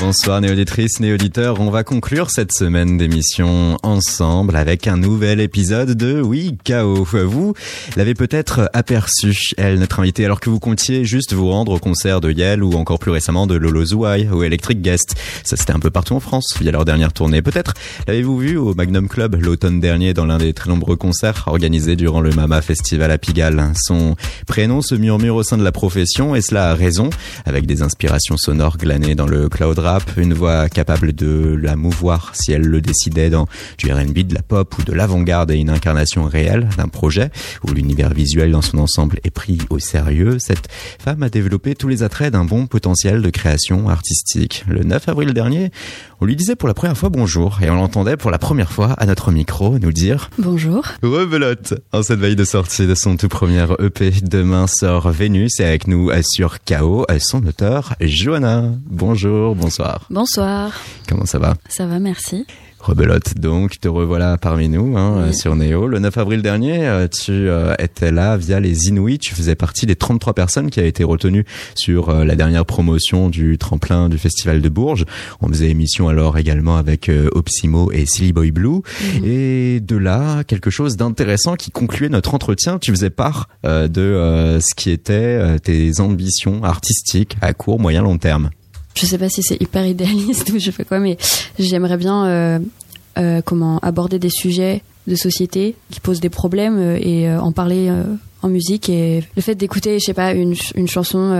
Bonsoir néauditrices, néauditeurs. On va conclure cette semaine d'émission ensemble avec un nouvel épisode de Oui, Chaos. Vous l'avez peut-être aperçu, elle, notre invitée, alors que vous comptiez juste vous rendre au concert de Yale ou encore plus récemment de Lolo Zouai ou Electric Guest. Ça, c'était un peu partout en France via leur dernière tournée. Peut-être l'avez-vous vu au Magnum Club l'automne dernier dans l'un des très nombreux concerts organisés durant le Mama Festival à Pigalle. Son prénom se murmure au sein de la profession et cela a raison, avec des inspirations sonores glanées dans le cloud rap une voix capable de la mouvoir si elle le décidait dans du R&B, de la pop ou de l'avant-garde et une incarnation réelle d'un projet où l'univers visuel dans son ensemble est pris au sérieux. Cette femme a développé tous les attraits d'un bon potentiel de création artistique. Le 9 avril dernier, on lui disait pour la première fois bonjour et on l'entendait pour la première fois à notre micro nous dire Bonjour. Rebelote En cette veille de sortie de son tout premier EP, demain sort Vénus et avec nous sur KO son auteur Johanna. Bonjour, bonsoir. Bonsoir. Comment ça va? Ça va, merci. Rebelote, donc te revoilà parmi nous hein, sur Néo. Le 9 avril dernier, euh, tu euh, étais là via les Inuits. Tu faisais partie des 33 personnes qui a été retenues sur euh, la dernière promotion du tremplin du Festival de Bourges. On faisait émission alors également avec Opsimo et Silly Boy Blue. Mhm. Et de là, quelque chose d'intéressant qui concluait notre entretien. Tu faisais part de ce qui était tes ambitions artistiques à court, moyen, long terme je sais pas si c'est hyper idéaliste ou je fais quoi, mais j'aimerais bien euh, euh, comment aborder des sujets de société qui posent des problèmes euh, et en parler en musique. Et le fait d'écouter je sais pas une, une chanson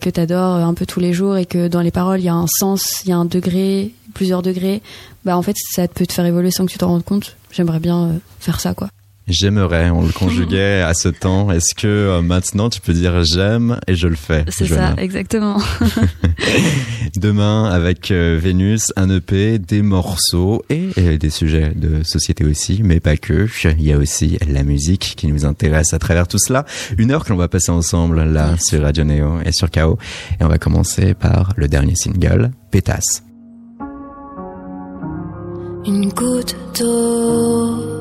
que t'adores un peu tous les jours et que dans les paroles il y a un sens il y a un degré plusieurs degrés bah en fait ça peut te faire évoluer sans que tu t'en rendes compte. J'aimerais bien faire ça quoi J'aimerais, on le conjuguait à ce temps. Est-ce que euh, maintenant tu peux dire j'aime et je le fais? C'est ça, exactement. Demain, avec euh, Vénus, un EP, des morceaux et, et, des sujets de société aussi, mais pas que. Il y a aussi la musique qui nous intéresse à travers tout cela. Une heure que l'on va passer ensemble là sur Radio Neo et sur KO. Et on va commencer par le dernier single, Pétasse. Une goutte d'eau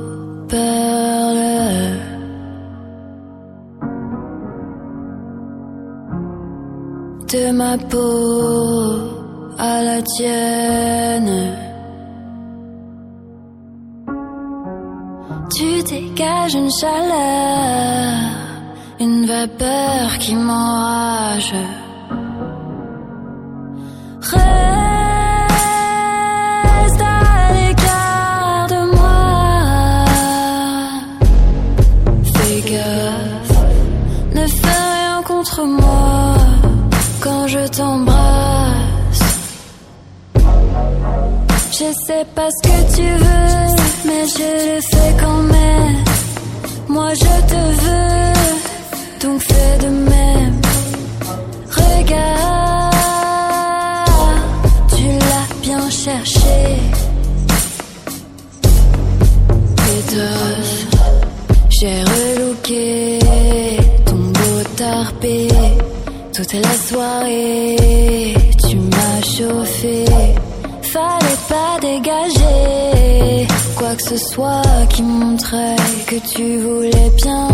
de ma peau à la tienne. Tu dégages une chaleur, une vapeur qui m'enrage. Je sais pas ce que tu veux, mais je le fais quand même. Moi je te veux, donc fais de même. Regarde, tu l'as bien cherché. J'ai relooké Toute la soirée, tu m'as chauffé. Fallait pas dégager. Quoi que ce soit qui montrait que tu voulais bien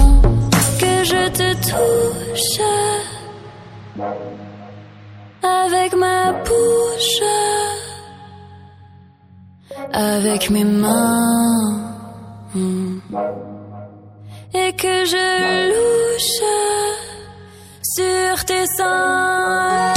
que je te touche. Avec ma bouche, avec mes mains, et que je louche sur tes seins.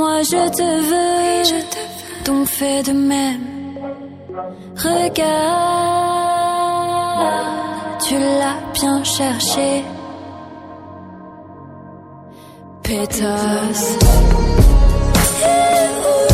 Moi je te veux, donc fais de même. Regarde, tu l'as bien cherché. Pétasse. Fallait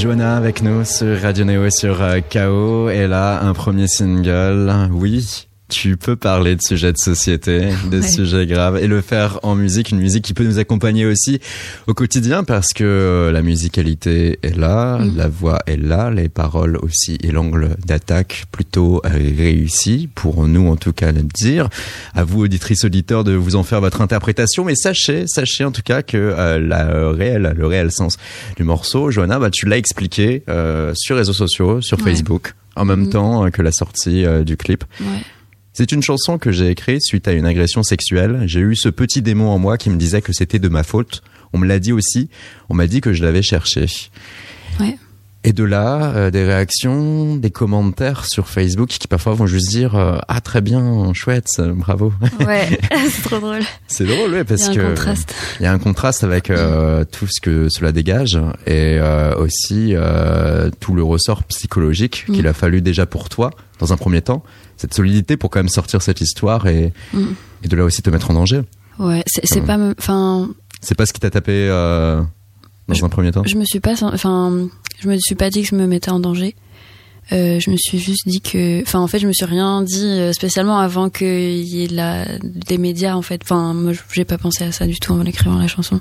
Joanna avec nous sur Radio Neo et sur euh, KO. Elle a un premier single. Oui, tu peux parler de sujets de société, de Ouais. sujets graves et le faire en musique, une musique qui peut nous accompagner aussi au quotidien parce que euh, la musicalité est là, Mm. la voix est là, les paroles aussi et l'angle d'attaque plutôt euh, réussi pour nous en tout cas le dire. À vous auditrices auditeurs de vous en faire votre interprétation, mais sachez, sachez en tout cas que euh, la réelle, le réel sens du morceau, Johanna, bah tu l'as expliqué euh, sur réseaux sociaux, sur Ouais. Facebook, en même Mm. temps que la sortie euh, du clip. Ouais. C'est une chanson que j'ai écrite suite à une agression sexuelle. J'ai eu ce petit démon en moi qui me disait que c'était de ma faute. On me l'a dit aussi. On m'a dit que je l'avais cherché. Ouais. Et de là, euh, des réactions, des commentaires sur Facebook qui parfois vont juste dire euh, ah très bien, chouette, bravo. Ouais, c'est trop drôle. C'est drôle, Il parce y a un que contraste. il y a un contraste avec euh, tout ce que cela dégage et aussi tout le ressort psychologique Mm. qu'il a fallu déjà pour toi dans un premier temps, cette solidité pour quand même sortir cette histoire et, Mm. et de là aussi te mettre en danger. Ouais, c'est pas. Enfin, C'est pas ce qui t'a tapé euh, dans un premier temps je me suis pas. Enfin, je me suis pas dit que je me mettais en danger. Euh, je me suis juste dit que, enfin, en fait, je me suis rien dit euh, spécialement avant qu'il y ait de la, des médias, en fait. Enfin, moi, je- j'ai pas pensé à ça du tout en écrivant la chanson.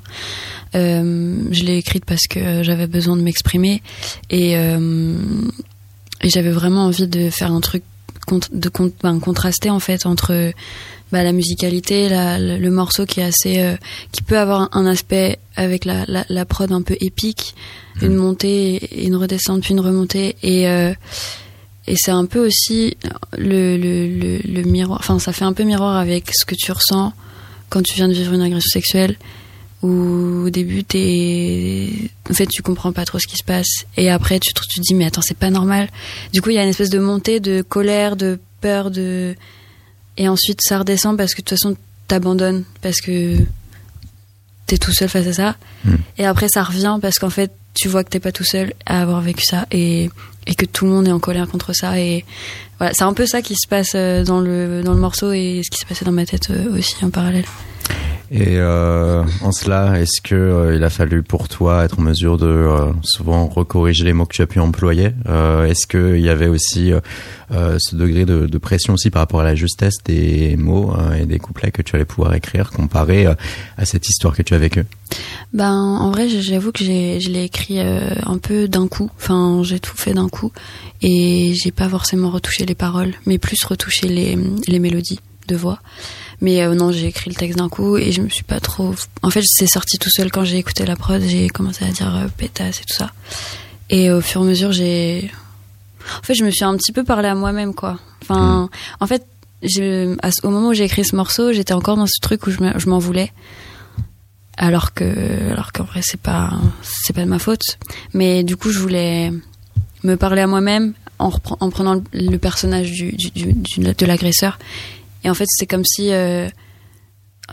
Euh, je l'ai écrite parce que j'avais besoin de m'exprimer et, et j'avais vraiment envie de faire un truc de ben, contraster en fait entre bah, la musicalité, la- le, morceau qui est assez, euh, qui peut avoir un aspect avec la, la, la prod un peu épique, une montée, et une redescente puis une remontée. Et euh, et c'est un peu aussi le, le, le, le miroir, enfin ça fait un peu miroir avec ce que tu ressens quand tu viens de vivre une agression sexuelle où au début t'es en fait tu comprends pas trop ce qui se passe. Et après tu te, tu te dis mais attends c'est pas normal. Du coup il y a une espèce de montée de colère de peur de et ensuite ça redescend parce que de toute façon t'abandonnes parce que t'es tout seul face à ça. Mm. et après ça revient parce qu'en fait tu vois que t'es pas tout seul à avoir vécu ça et et que tout le monde est en colère contre ça. Et voilà c'est un peu ça qui se passe euh, dans le dans le morceau et ce qui s'est passé dans ma tête euh, aussi en parallèle Et euh, en cela, est-ce que euh, il a fallu pour toi être en mesure de euh, souvent recorriger les mots que tu as pu employer? Euh, Est-ce qu'il y avait aussi euh, euh, ce degré de, de pression aussi par rapport à la justesse des mots et des couplets que tu allais pouvoir écrire comparé à cette histoire que tu as vécue? Ben, en vrai, j'avoue que je l'ai écrit un peu d'un coup. Enfin, j'ai tout fait d'un coup. Et j'ai pas forcément retouché les paroles, mais plus retouché les, les mélodies de voix. Mais euh, non, j'ai écrit le texte d'un coup et je me suis pas trop. En fait, c'est sorti tout seul quand j'ai écouté la prod. J'ai commencé à dire euh, pétasse et tout ça. Et au fur et à mesure, j'ai. En fait, je me suis un petit peu parlé à moi-même, quoi. Enfin, en fait, au moment où j'ai écrit ce morceau, j'étais encore dans ce truc où je me- je m'en voulais alors que alors qu'en vrai c'est pas c'est pas de ma faute mais du coup je voulais me parler à moi-même en, prenant le, personnage du, du, du- du- de l'agresseur et en fait c'est comme si euh,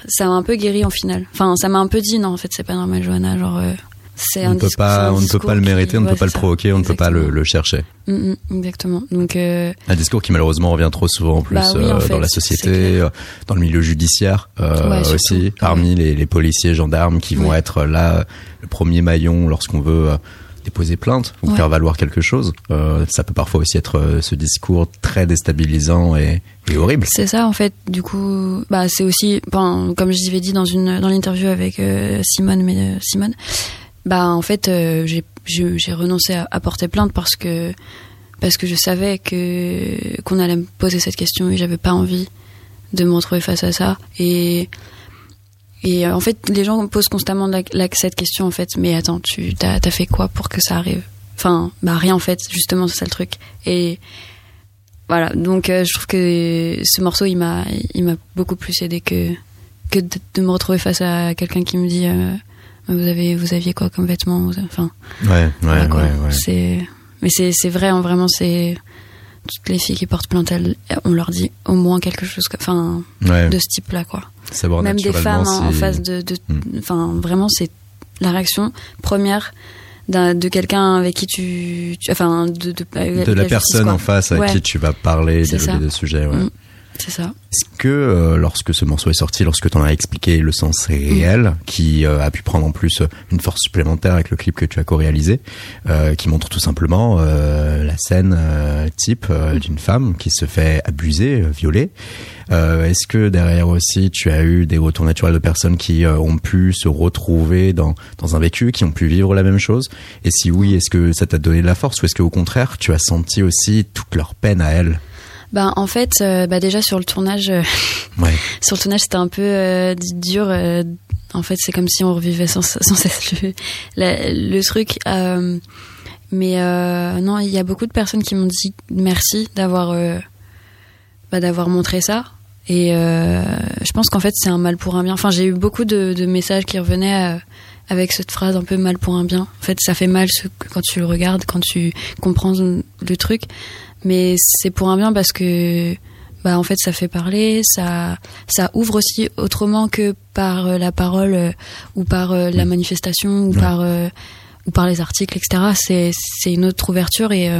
ça m'a un peu guéri en final enfin ça m'a un peu dit non en fait c'est pas normal Johanna genre euh, c'est On ne peut pas, on ne peut pas le qui- mériter, on ne ouais, peut pas le provoquer, on ne peut pas le, chercher. Mm, mm, exactement. Donc euh, Un discours qui malheureusement revient trop souvent en plus Bah oui, en fait, dans la société, dans le milieu judiciaire Ouais, aussi, parmi les, les policiers, gendarmes qui vont Ouais. être là le premier maillon lorsqu'on veut déposer plainte ou Ouais. faire valoir quelque chose. Euh, ça peut parfois aussi être euh, ce discours très déstabilisant et, et horrible. C'est ça en fait. Du coup, bah c'est aussi, ben, comme je l'avais dit dans une dans l'interview avec euh, Simone, mais Simone, bah en fait j'ai j'ai j'ai renoncé à, à porter plainte parce que parce que je savais que qu'on allait me poser cette question et j'avais pas envie de me retrouver face à ça et et euh, en fait les gens posent constamment la, la- cette question en fait. Mais attends tu t'as as fait quoi pour que ça arrive? Enfin bah rien en fait. Justement c'est ça le truc. Et voilà, donc je trouve que ce morceau, il m'a, il m'a beaucoup plus aidé que que de, me retrouver face à quelqu'un qui me dit vous avez vous aviez quoi comme vêtements? Enfin ouais ouais ouais, ouais. c'est mais c'est c'est vrai hein, vraiment c'est toutes les filles qui portent plainte elles, on leur dit au moins quelque chose enfin de ce type là même des femmes en face de hmm. enfin vraiment c'est la réaction première de quelqu'un avec qui tu, enfin de de, de la, personne en face avec qui tu vas parler développer des sujets ouais. Hmm. C'est ça. Est-ce que euh, lorsque ce morceau est sorti, lorsque tu en as expliqué le sens réel, mm. qui euh, a pu prendre en plus euh, une force supplémentaire avec le clip que tu as co-réalisé, qui montre tout simplement la scène type mm. d'une femme qui se fait abuser, violer, Est-ce que derrière aussi tu as eu des retours naturels de personnes qui ont pu se retrouver dans, dans un vécu, qui ont pu vivre la même chose? Et si oui, est-ce que ça t'a donné de la force ou est-ce qu'au contraire tu as senti aussi toute leur peine à elles bah en fait, euh, bah déjà sur le tournage, euh, sur le tournage c'était un peu euh, dur. en fait, c'est comme si on revivait sans, sans cesse le, le truc. mais non, il y a beaucoup de personnes qui m'ont dit merci d'avoir bah, d'avoir montré ça. Et je pense qu'en fait c'est un mal pour un bien. Enfin, j'ai eu beaucoup de, de messages qui revenaient avec cette phrase un peu mal pour un bien. En fait, ça fait mal ce, quand tu le regardes, quand tu comprends le truc mais c'est pour un bien parce que bah en fait ça fait parler, ça ça ouvre aussi autrement que par euh, la parole euh, ou par euh, la manifestation ou par ou par les articles etc. C'est c'est une autre ouverture et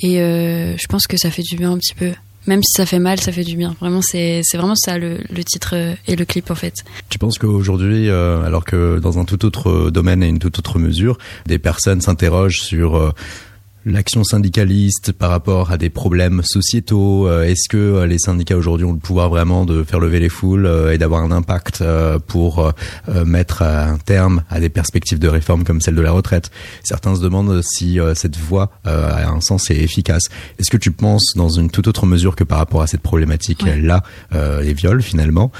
et je pense que ça fait du bien un petit peu. Même si ça fait mal, ça fait du bien. Vraiment, c'est vraiment ça le, le, titre et le clip en fait. Tu penses qu'aujourd'hui, alors que dans un tout autre domaine et une toute autre mesure, des personnes s'interrogent sur l'action syndicaliste par rapport à des problèmes sociétaux euh, Est-ce que euh, les syndicats aujourd'hui ont le pouvoir vraiment de faire lever les foules euh, et d'avoir un impact pour mettre un terme à des perspectives de réforme comme celle de la retraite? Certains se demandent si cette voie a un sens et est efficace. Est-ce que tu penses, dans une toute autre mesure que par rapport à cette problématique-là, les viols finalement,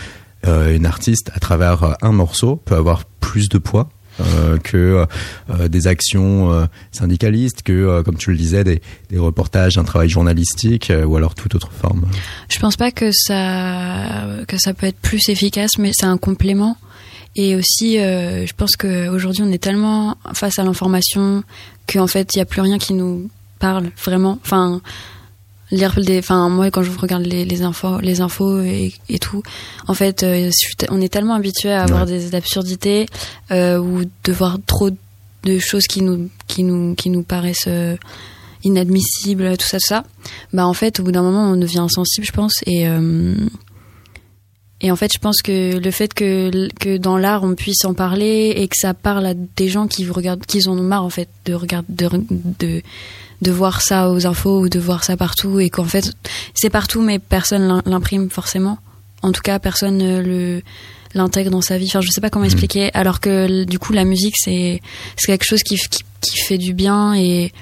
une artiste, à travers un morceau, peut avoir plus de poids? Que euh, des actions euh, syndicalistes, que, comme tu le disais, des, des, reportages, un travail journalistique ou alors toute autre forme Je pense pas que ça, que ça peut être plus efficace, mais c'est un complément. Et aussi, je pense qu'aujourd'hui, on est tellement face à l'information qu'en fait, il n'y a plus rien qui nous parle vraiment. Enfin, lire des enfin moi quand je regarde les, les infos les infos et, et tout en fait euh, on est tellement habitué à avoir des absurdités euh, ou de voir trop de choses qui nous qui nous qui nous paraissent euh, inadmissibles tout ça tout ça. Bah en fait au bout d'un moment on devient insensible je pense et euh, et en fait, je pense que le fait que, que dans l'art on puisse en parler et que ça parle à des gens qui regardent, qui en ont marre en fait de regarder, de, de, de voir ça aux infos ou de voir ça partout et qu'en fait c'est partout mais personne l'imprime forcément. En tout cas, personne le l'intègre dans sa vie. Enfin, je sais pas comment mmh. expliquer. Alors que du coup, la musique c'est c'est quelque chose qui, qui, qui fait du bien et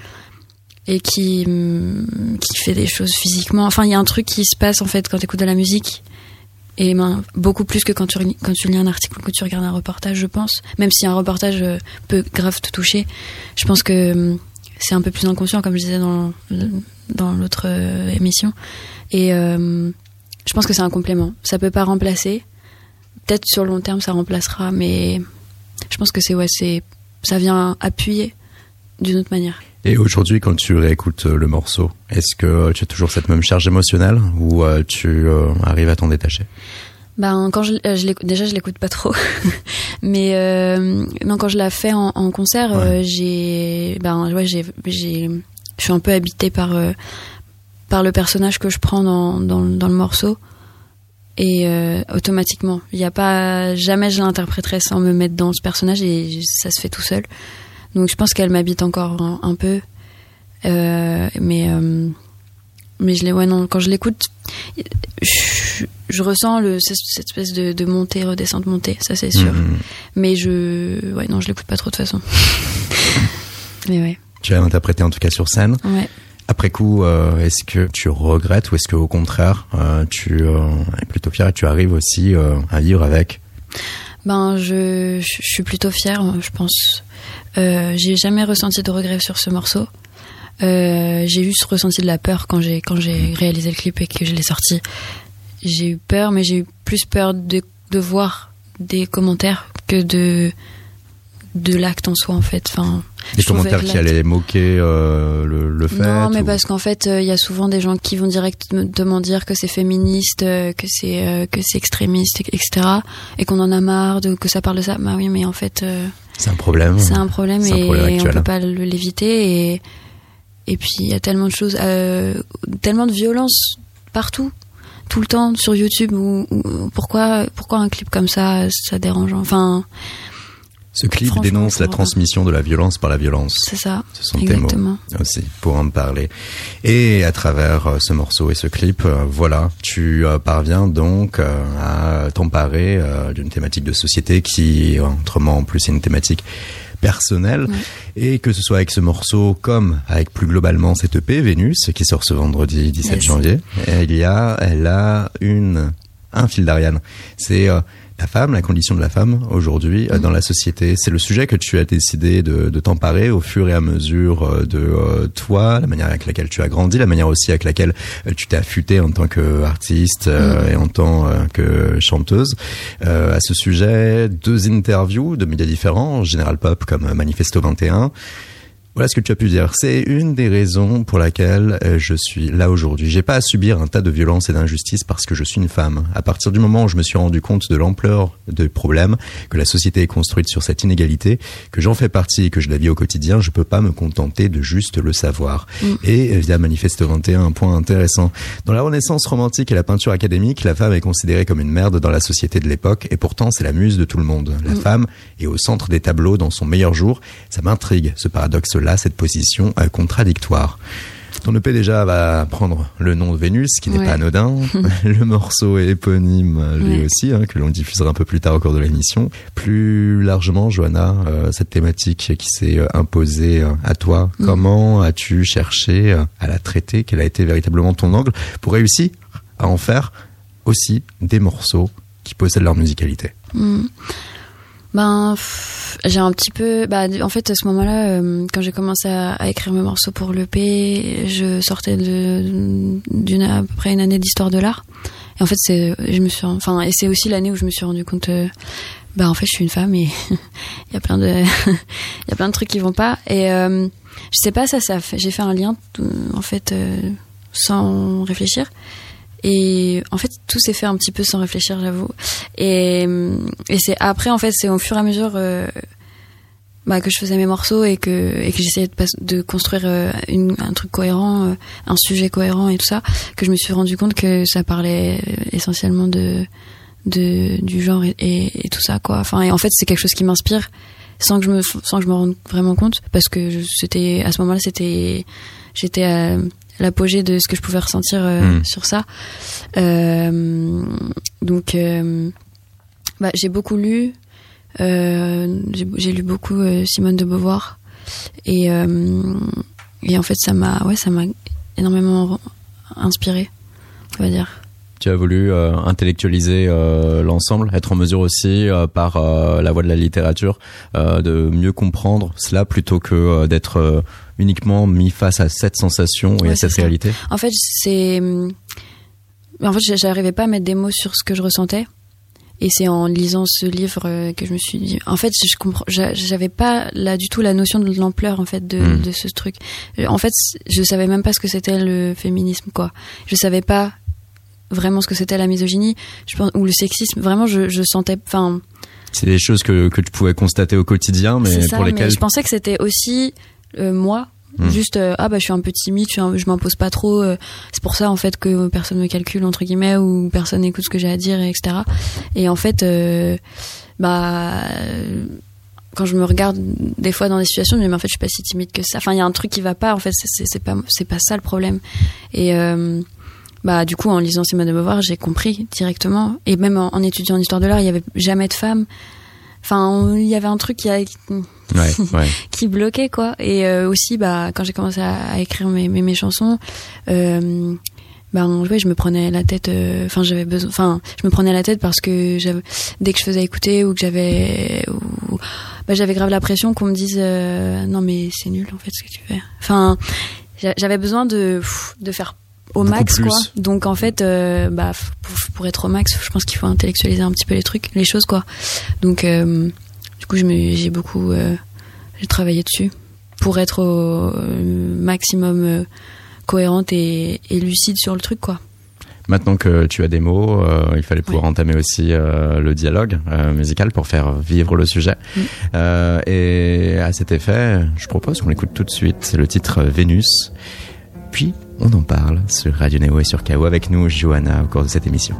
et qui qui fait des choses physiquement. Enfin, il y a un truc qui se passe en fait quand tu écoutes de la musique et ben, beaucoup plus que quand tu, lis un article ou que tu regardes un reportage, je pense. Même si un reportage euh, peut grave te toucher, je pense que hum, c'est un peu plus inconscient, comme je disais dans, dans l'autre euh, émission. Et euh, je pense que c'est un complément. Ça peut pas remplacer. Peut-être sur le long terme, ça remplacera, mais je pense que c'est ouais, c'est ça vient appuyer d'une autre manière. Et aujourd'hui, quand tu réécoutes euh, le morceau, est-ce que tu as toujours cette même charge émotionnelle ou tu arrives à t'en détacher? Ben quand je, je déjà je l'écoute pas trop, mais euh, non quand je la fais en, en concert, euh, j'ai ben ouais j'ai j'ai je suis un peu habitée par euh, par le personnage que je prends dans dans, dans le morceau. Et euh, automatiquement. Il y a pas jamais je l'interpréterai sans me mettre dans ce personnage et ça se fait tout seul donc je pense qu'elle m'habite encore un, un peu. Mais mais je ouais non quand je l'écoute je, je, ressens le cette espèce de, de montée redescente montée ça c'est sûr. Mhm. mais je ouais non je l'écoute pas trop de toute façon. Mais ouais. Tu as interprété en tout cas sur scène. Ouais. Après coup, euh, est-ce que tu regrettes ou est-ce que au contraire, euh, tu euh, es plutôt fier et tu arrives aussi à vivre avec? Ben, je, je, suis plutôt fière, je pense. j'ai jamais ressenti de regret sur ce morceau. Euh, j'ai juste ressenti de la peur quand j'ai quand j'ai réalisé le clip et que je l'ai sorti. J'ai eu peur, mais j'ai eu plus peur de, de voir des commentaires que de de l'acte en soi en fait. Enfin, Des commentaires qui allaient moquer euh, le, le fait Non, mais ou- parce qu'en fait, euh, il y a souvent des gens qui vont directement dire que c'est féministe, euh, que c'est que c'est extrémiste, etc. Et qu'on en a marre de que ça parle de ça. Bah oui, mais en fait, C'est un problème. c'est un problème C'est un et problème on actuel. peut pas le- l'éviter. Et et puis il y a tellement de choses, tellement de violence partout, tout le temps sur YouTube. Où- pourquoi pourquoi un clip comme ça, ça dérange Enfin, Ce clip dénonce la transmission de la violence par la violence. c'est ça. Ce sont tes mots aussi pour en parler. Et à travers euh, ce morceau et ce clip, euh, voilà, tu euh, parviens donc à t'emparer d'une thématique de société qui, autrement en plus, est une thématique personnelle. Et que ce soit avec ce morceau comme avec plus globalement cette EP Vénus qui sort ce vendredi 17 Yes. janvier, il y a, elle a une un fil d'Ariane. C'est euh, la femme, la condition de la femme aujourd'hui euh, dans la société. C'est le sujet que tu as décidé de, de t'emparer au fur et à mesure euh, de euh, toi, la manière avec laquelle tu as grandi, la manière aussi avec laquelle euh, tu t'es affûté en tant qu'artiste euh, et en tant que chanteuse. Euh, à ce sujet, deux interviews de médias différents, Général Pop comme Manifesto 21. Voilà ce que tu as pu dire. C'est une des raisons pour laquelle euh, je suis là aujourd'hui. J'ai pas à subir un tas de violences et d'injustices parce que je suis une femme. À partir du moment où je me suis rendu compte de l'ampleur des problèmes, que la société est construite sur cette inégalité, que j'en fais partie et que je la vis au quotidien, je peux pas me contenter de juste le savoir. Et euh, via Manifeste 21, un point intéressant. Dans la Renaissance romantique et la peinture académique, la femme est considérée comme une merde dans la société de l'époque et pourtant c'est la muse de tout le monde. La femme est au centre des tableaux dans son meilleur jour. Ça m'intrigue, ce paradoxe-là, cette position euh, contradictoire. Ton EP déjà va prendre le nom de Vénus, qui n'est Ouais. pas anodin. le morceau est éponyme, euh, lui Ouais. aussi, hein, que l'on diffusera un peu plus tard au cours de l'émission. Plus largement, Johanna, euh, cette thématique qui s'est imposée à toi, Mm. comment as-tu cherché à la traiter? Quel a été véritablement ton angle pour réussir à en faire aussi des morceaux qui possèdent leur musicalité? Hmm. Ben, j'ai un petit peu. Bah, en fait, à ce moment-là, euh, quand j'ai commencé à, écrire mes morceaux pour l'EP, je sortais d'une à une année d'histoire de l'art. Et en fait, c'est, je me suis, enfin, et c'est aussi l'année où je me suis rendu compte. euh, bah, en fait, je suis une femme et il y a plein de, il y a plein de trucs qui vont pas. Et euh, je sais pas, ça, ça, j'ai fait un lien, tout- en fait, euh, sans réfléchir. Et en fait, tout s'est fait un petit peu sans réfléchir, j'avoue. Et, et c'est après, en fait, c'est au fur et à mesure euh, bah, que je faisais mes morceaux et que, et que j'essayais de, de construire euh, une- un truc cohérent, euh, un sujet cohérent et tout ça, que je me suis rendu compte que ça parlait euh, essentiellement de, de du genre et, et, tout ça, quoi. Enfin, et en fait, c'est quelque chose qui m'inspire sans que je me sans que je me rende vraiment compte parce que c'était à ce moment-là, c'était j'étais à l'apogée de ce que je pouvais ressentir euh, Mm. sur ça. Euh, donc, euh, bah, j'ai beaucoup lu. J'ai lu beaucoup Simone de Beauvoir et et en fait ça m'a ouais ça m'a énormément inspiré on va dire Tu as voulu euh, intellectualiser euh, l'ensemble, être en mesure aussi, euh, par la voie de la littérature, de mieux comprendre cela plutôt que d'être uniquement mis face à cette sensation et Ouais, à cette ça. réalité. En fait, c'est. En fait, j'a- j'arrivais pas à mettre des mots sur ce que je ressentais. Et c'est en lisant ce livre que je me suis dit. En fait, je comprends. j'a- J'avais pas là du tout la notion de l'ampleur en fait de, Mm. de ce truc. En fait, je savais même pas ce que c'était le féminisme quoi. Je savais pas vraiment ce que c'était la misogynie, je pense, ou le sexisme. Vraiment, je, je sentais. Enfin, C'est des choses que, que tu pouvais constater au quotidien, mais ça, pour lesquelles mais je pensais que c'était aussi euh, moi. Hmm. Juste euh, ah bah je suis un peu timide, je, je m'impose pas trop. euh, c'est pour ça en fait que personne me calcule entre guillemets ou personne n'écoute ce que j'ai à dire, et etc. Et en fait, bah quand je me regarde des fois dans des situations, je me dis mais en fait je suis pas si timide que ça. Enfin il y a un truc qui va pas. En fait c'est- pas c'est pas ça le problème. Et bah du coup en lisant Simone de Beauvoir j'ai compris directement. Et même en, en étudiant en histoire de l'art, il y avait jamais de femmes. Enfin il y avait un truc qui a Ouais, ouais. qui bloquait quoi et euh, aussi bah quand j'ai commencé à, à écrire mes, mes, mes chansons euh, ouais, je me prenais la tête euh, enfin j'avais besoin enfin je me prenais la tête parce que dès que je faisais écouter ou que j'avais bah, j'avais grave la pression qu'on me dise euh, non mais c'est nul en fait ce que tu fais enfin j'a- j'avais besoin de de faire au Beaucoup max plus. quoi. Donc en fait, euh, bah pour, pour être au max, je pense qu'il faut intellectualiser un petit peu les trucs, les choses quoi. Donc euh, du coup, je me- j'ai beaucoup euh, j'ai travaillé dessus pour être au maximum cohérente et, et lucide sur le truc quoi. Maintenant que tu as des mots, euh, il fallait pouvoir entamer aussi euh, le dialogue euh, musical pour faire vivre le sujet. Mm. Et à cet effet, je propose qu'on l'écoute tout de suite. C'est le titre Vénus. On en parle sur Radio Néo et sur KO avec nous, Johanna, au cours de cette émission.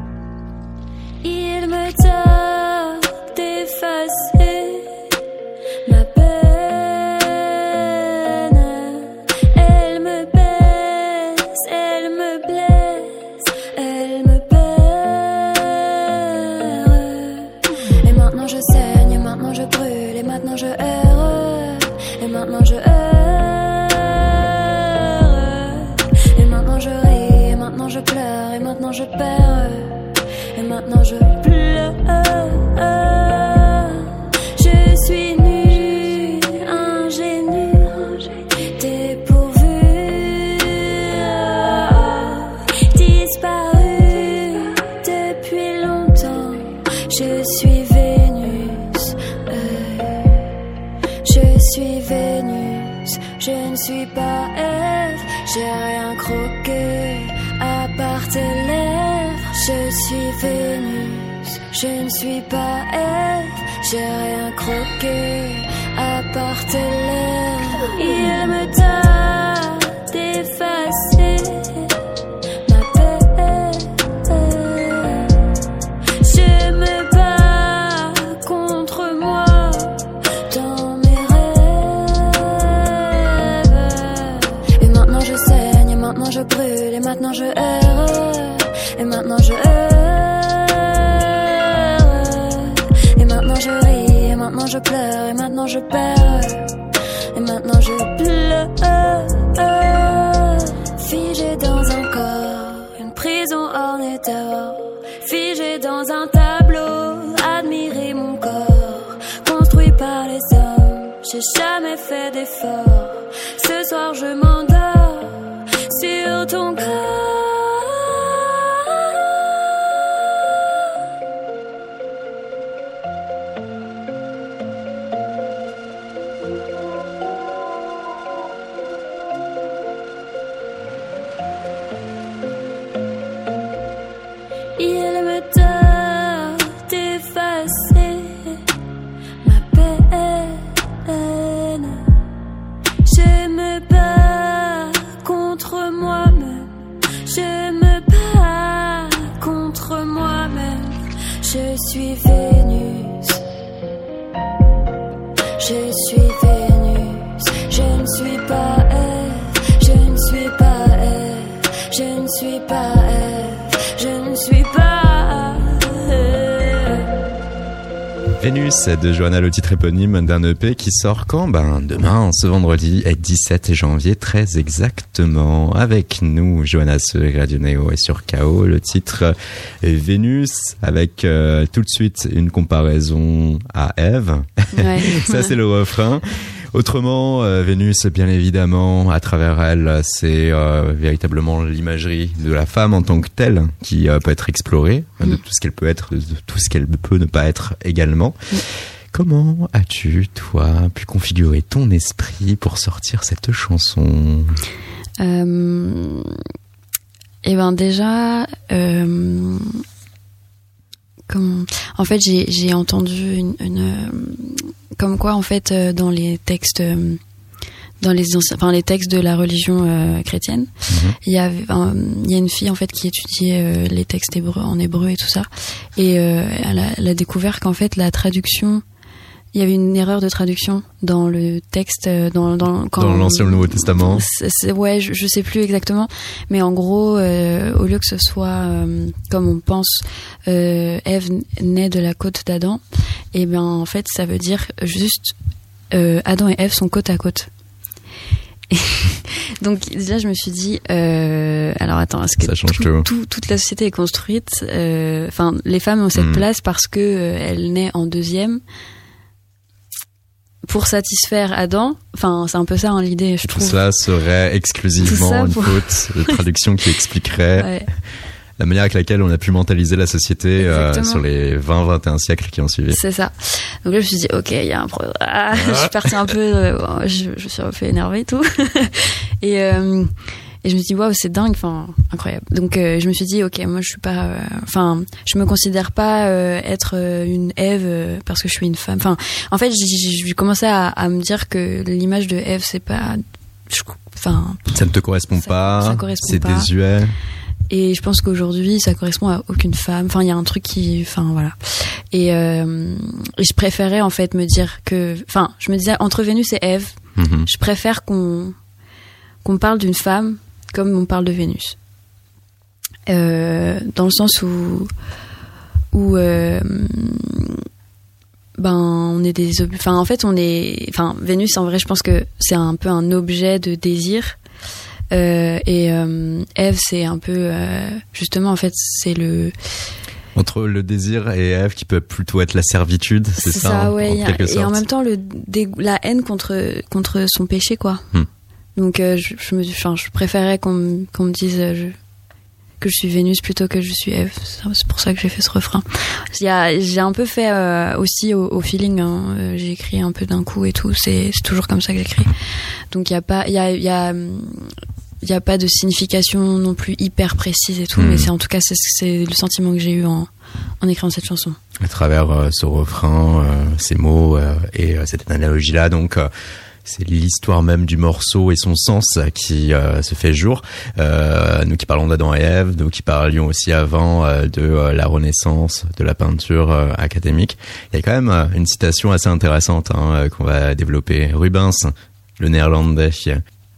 Prison ornée d'or. Figé dans un tableau, admirer mon corps. Construit par les hommes, j'ai jamais fait d'effort. Ce soir je m'endors sur ton corps. Vénus de Johanna, le titre éponyme d'un EP qui sort quand? Ben demain, ce vendredi, est 17 janvier, très exactement. Avec nous, Johanna sur Radio Neo et sur KO, le titre est Vénus, avec euh, tout de suite une comparaison à. Ouais. Ça, c'est le refrain. Autrement, euh, Vénus, bien évidemment, à travers elle, c'est euh, véritablement l'imagerie de la femme en tant que telle qui euh, peut être explorée, de Mm. tout ce qu'elle peut être, de tout ce qu'elle peut ne pas être également. Mm. Comment as-tu, toi, pu configurer ton esprit pour sortir cette chanson? Euh, et ben déjà, euh, comment? En fait, j'ai entendu une, une, comme quoi en fait euh, dans les textes, euh, dans les anciens, enfin les textes de la religion euh, chrétienne, Mhm. il y un- il y a une fille en fait qui étudiait euh, les textes hébreux en hébreu et tout ça, et euh, elle, a, elle a découvert qu'en fait la traduction il y avait une erreur de traduction dans le texte, euh, dans, dans, quand, Dans l'Ancien et le Nouveau Testament ouais, je, je sais plus exactement, mais en gros, euh, au lieu que ce soit euh, comme on pense, euh, Ève naît de la côte d'Adam, et bien en fait, ça veut dire juste Adam et Ève sont côte à côte. Donc là, je me suis dit, euh, alors attends, est-ce que Ça change tout- tout. tout- toute la société est construite euh, Enfin, les femmes ont cette Mm. place parce que euh, elles naissent en deuxième. Pour satisfaire Adam. Enfin, c'est un peu ça hein, l'idée, je trouve. Cela serait exclusivement ça une pour- faute de traduction qui expliquerait Ouais. la manière avec laquelle on a pu mentaliser la société euh, sur les 20-21 siècles qui ont suivi. C'est ça. Donc là, je me suis dit, ok, il y a un problème. Ah, je suis partie un peu, euh, je, je suis un peu énervée et tout. et, euh, et je me suis dit, waouh, c'est dingue, enfin, incroyable. Donc euh, je me suis dit, ok, moi je suis pas, euh, enfin, je me considère pas euh, être une Ève parce que je suis une femme. Enfin, en fait, j'ai- commencé à, à me dire que l'image de Ève, c'est pas, enfin, Ça ne te correspond Ça- pas, ça correspond c'est désuet. et je pense qu'aujourd'hui, ça correspond à aucune femme. Enfin, il y a un truc qui, enfin voilà. Et, euh, et je préférais en fait me dire que, enfin, je me disais entre Vénus et Ève, Mhm. je préfère qu'on qu'on parle d'une femme comme on parle de Vénus. Euh, dans le sens où où euh, ben on est des enfin en fait on est enfin Vénus en vrai je pense que c'est un peu un objet de désir Euh, et Ève c'est un peu justement en fait c'est le Entre le désir et Ève qui peut plutôt être la servitude, c'est ça, hein, ouais. en a- et en même temps, le dégoût- la haine contre, contre son péché, quoi. Hmm. Donc, euh, je, je me, enfin, je préférais qu'on me- qu'on me dise euh, je- que je suis Vénus plutôt que je suis Ève. C'est pour ça que j'ai fait ce refrain. Il y a- J'ai un peu fait euh, aussi au, au feeling. hein. Euh, J'ai écrit un peu d'un coup et tout. C'est c'est toujours comme ça que j'écris. Donc, il y a pas, il y a, il y a, il y a pas de signification non plus hyper précise et tout. Hmm. Mais c'est en tout cas c'est c'est le sentiment que j'ai eu en, en écrivant cette chanson. à travers euh, ce refrain, euh, ces mots euh, et cette analogie-là. Donc, euh, c'est l'histoire même du morceau et son sens qui euh, se fait jour. Euh, nous qui parlons d'Adam et Ève, nous qui parlions aussi avant euh, de euh, la Renaissance, de la peinture académique, il y a quand même une citation assez intéressante hein, qu'on va développer. Rubens, le néerlandais.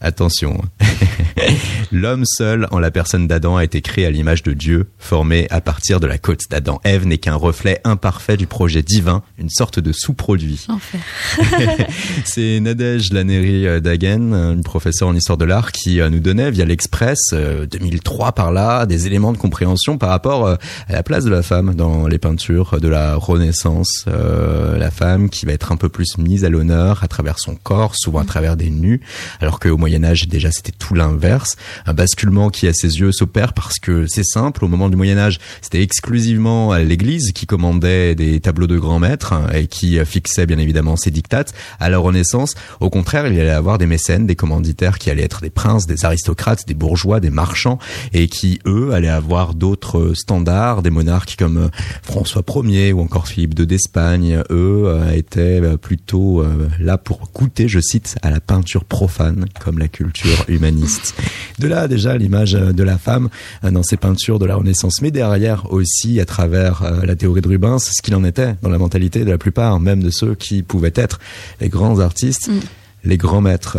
Attention. L'homme seul en la personne d'Adam a été créé à l'image de Dieu, formé à partir de la côte d'Adam. Ève n'est qu'un reflet imparfait du projet divin, une sorte de sous-produit. Enfer. C'est Nadège Lanéry euh, Dagen, une professeure en histoire de l'art, qui euh, nous donnait via l'Express euh, 2003 par là des éléments de compréhension par rapport euh, à la place de la femme dans les peintures de la Renaissance. Euh, la femme qui va être un peu plus mise à l'honneur à travers son corps, souvent à travers des nus, alors qu'au Moyen Âge déjà c'était tout l'inverse. Un basculement qui à ses yeux s'opère parce que c'est simple. Au moment du Moyen Âge, c'était exclusivement l'Église qui commandait des tableaux de grands maîtres hein, et qui fixait bien évidemment ses dictates. À la Renaissance, au contraire, il y allait avoir des mécènes, des commanditaires qui allaient être des princes, des aristocrates, des bourgeois, des marchands et qui eux allaient avoir d'autres standards, des monarques comme euh, François Ier ou encore Philippe II d'Espagne. Eux euh, étaient euh, plutôt là pour goûter, je cite, à la peinture profane comme la culture humaniste. De là déjà l'image euh, de la femme euh, dans ces peintures de la Renaissance, mais derrière aussi à travers euh, la théorie de Rubens, ce qu'il en était dans la mentalité de la plupart, même de ceux qui pouvaient être les grands artistes, Mm. les grands maîtres.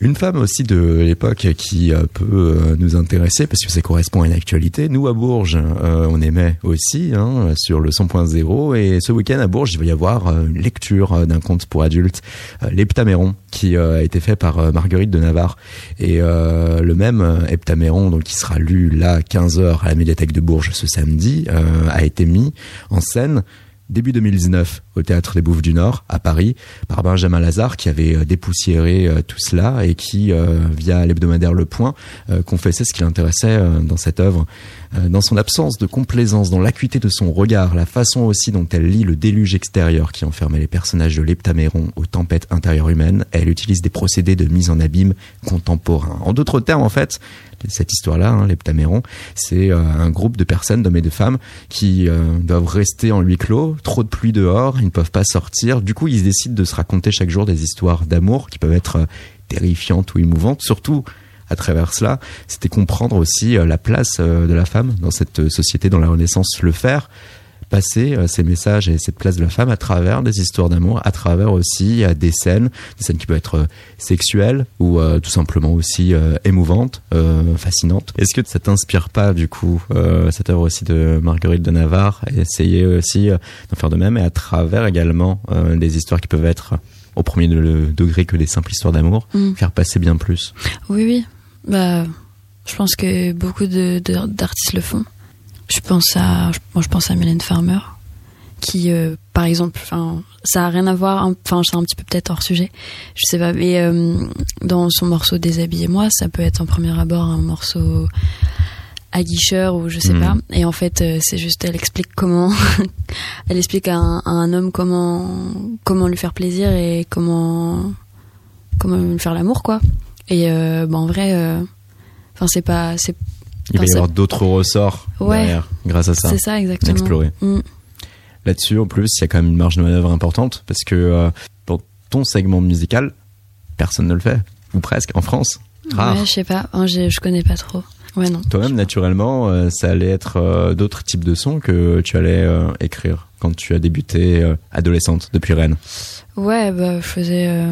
Une femme aussi de l'époque qui euh, peut euh, nous intéresser parce que ça correspond à une actualité. Nous à Bourges, euh, on aimait aussi hein, sur le 100.0 et ce week-end à Bourges, il va y avoir une lecture d'un conte pour adultes, l'Heptaméron, qui a été fait par Marguerite de Navarre. Et le même Heptaméron, donc qui sera lu là à 15h à la médiathèque de Bourges ce samedi, a été mis en scène début 2019 au théâtre des Bouffes du Nord à Paris par Benjamin Lazare qui avait euh, dépoussiéré euh, tout cela et qui euh, via l'hebdomadaire Le Point confessait ce qui l'intéressait dans cette œuvre. Dans son absence de complaisance dans l'acuité de son regard la façon aussi dont elle lit le déluge extérieur qui enfermait les personnages de l'heptaméron aux tempêtes intérieures humaines elle utilise des procédés de mise en abîme contemporains. En d'autres termes en fait cette histoire-là, hein, l'heptaméron, c'est euh, un groupe de personnes, d'hommes et de femmes, qui euh, doivent rester en huis clos, trop de pluie dehors, ils ne peuvent pas sortir. Du coup, ils décident de se raconter chaque jour des histoires d'amour qui peuvent être euh, terrifiantes ou émouvantes. Surtout, à travers cela, c'était comprendre aussi la place de la femme dans cette société, dans la Renaissance, le faire passer euh, ces messages et cette place de la femme à travers des histoires d'amour, à travers aussi des scènes, des scènes qui peuvent être euh, sexuelles ou euh, tout simplement aussi émouvantes, fascinantes. Est-ce que ça t'inspire pas du coup cette œuvre aussi de Marguerite de Navarre essayer aussi d'en faire de même et à travers également des histoires qui peuvent être au premier de- degré que des simples histoires d'amour, Mm. faire passer bien plus? Oui, oui. Bah, je pense que beaucoup de- de- d'artistes le font. Je pense à, moi, je pense à Mylène Farmer, qui, euh, par exemple, enfin, ça a rien à voir. Enfin, c'est un petit peu peut-être hors sujet. Je sais pas. Mais euh, dans son morceau Déshabillez-moi, ça peut être en premier abord un morceau aguicheur ou je sais Mhm. pas. Et en fait, euh, c'est juste, elle explique comment, elle explique à un, à un homme comment comment lui faire plaisir et comment comment lui faire l'amour, quoi. Et euh, bah, en vrai, euh, enfin, c'est pas, c'est Il va y avoir d'autres ressorts Ouais. derrière, grâce à ça. c'est ça exactement. Explorer. Mm. Là-dessus, en plus, il y a quand même une marge de manœuvre importante parce que euh, pour ton segment musical, personne ne le fait. Ou presque, en France. Rare. Ouais, je sais pas. J'ai- je connais pas trop. Ouais, non. Toi-même, naturellement, euh, ça allait être euh, d'autres types de sons que tu allais écrire quand tu as débuté adolescente depuis Rennes. Ouais, bah, je faisais,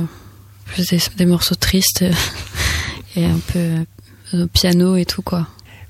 je faisais des morceaux tristes et un peu piano et tout, quoi.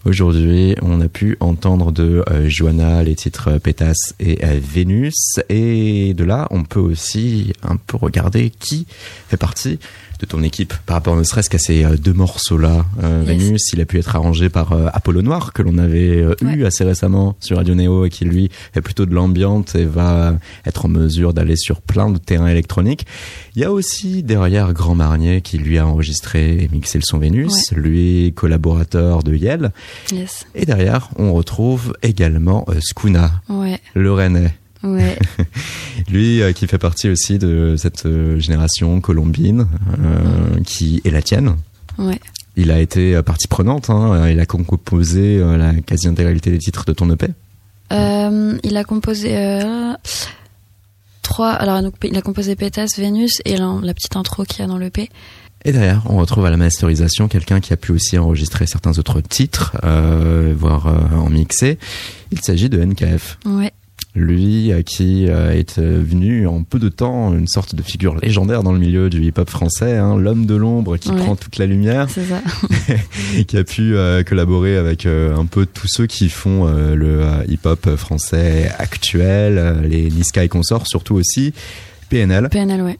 Aujourd'hui, on a pu entendre de euh, Johanna les titres Pétasse et euh, Vénus. Et de là, on peut aussi un peu regarder qui fait partie de ton équipe par rapport ne serait-ce qu'à ces euh, deux morceaux-là. Euh, Yes. Vénus, il a pu être arrangé par euh, Apollo Noir, que l'on avait euh, eu assez récemment sur Radio Néo et qui lui est plutôt de l'ambiante et va être en mesure d'aller sur plein de terrains électroniques. Il y a aussi derrière Grand Marnier qui lui a enregistré et mixé le son Vénus, lui collaborateur de Yel. Yes. Et derrière, on retrouve également Skuna, Ouais, le Rennais. Ouais. Lui euh, qui fait partie aussi de cette euh, génération colombine, euh, qui est la tienne. Ouais. Il a été partie prenante, hein, il a composé la quasi-intégralité des titres de ton EP. Il a composé trois. Alors, donc, il a composé Pétasse, Vénus et la, la petite intro qu'il y a dans le P. Et derrière, on retrouve à la masterisation quelqu'un qui a pu aussi enregistrer certains autres titres, voire en mixer. Il s'agit de NKF. Ouais. Lui qui euh, est euh, venu en peu de temps une sorte de figure légendaire dans le milieu du hip-hop français, hein, l'homme de l'ombre qui Ouais. prend toute la lumière, ça. qui a pu euh, collaborer avec un peu tous ceux qui font le hip-hop français actuel, les Niska et consorts, surtout aussi PNL. PNL, ouais.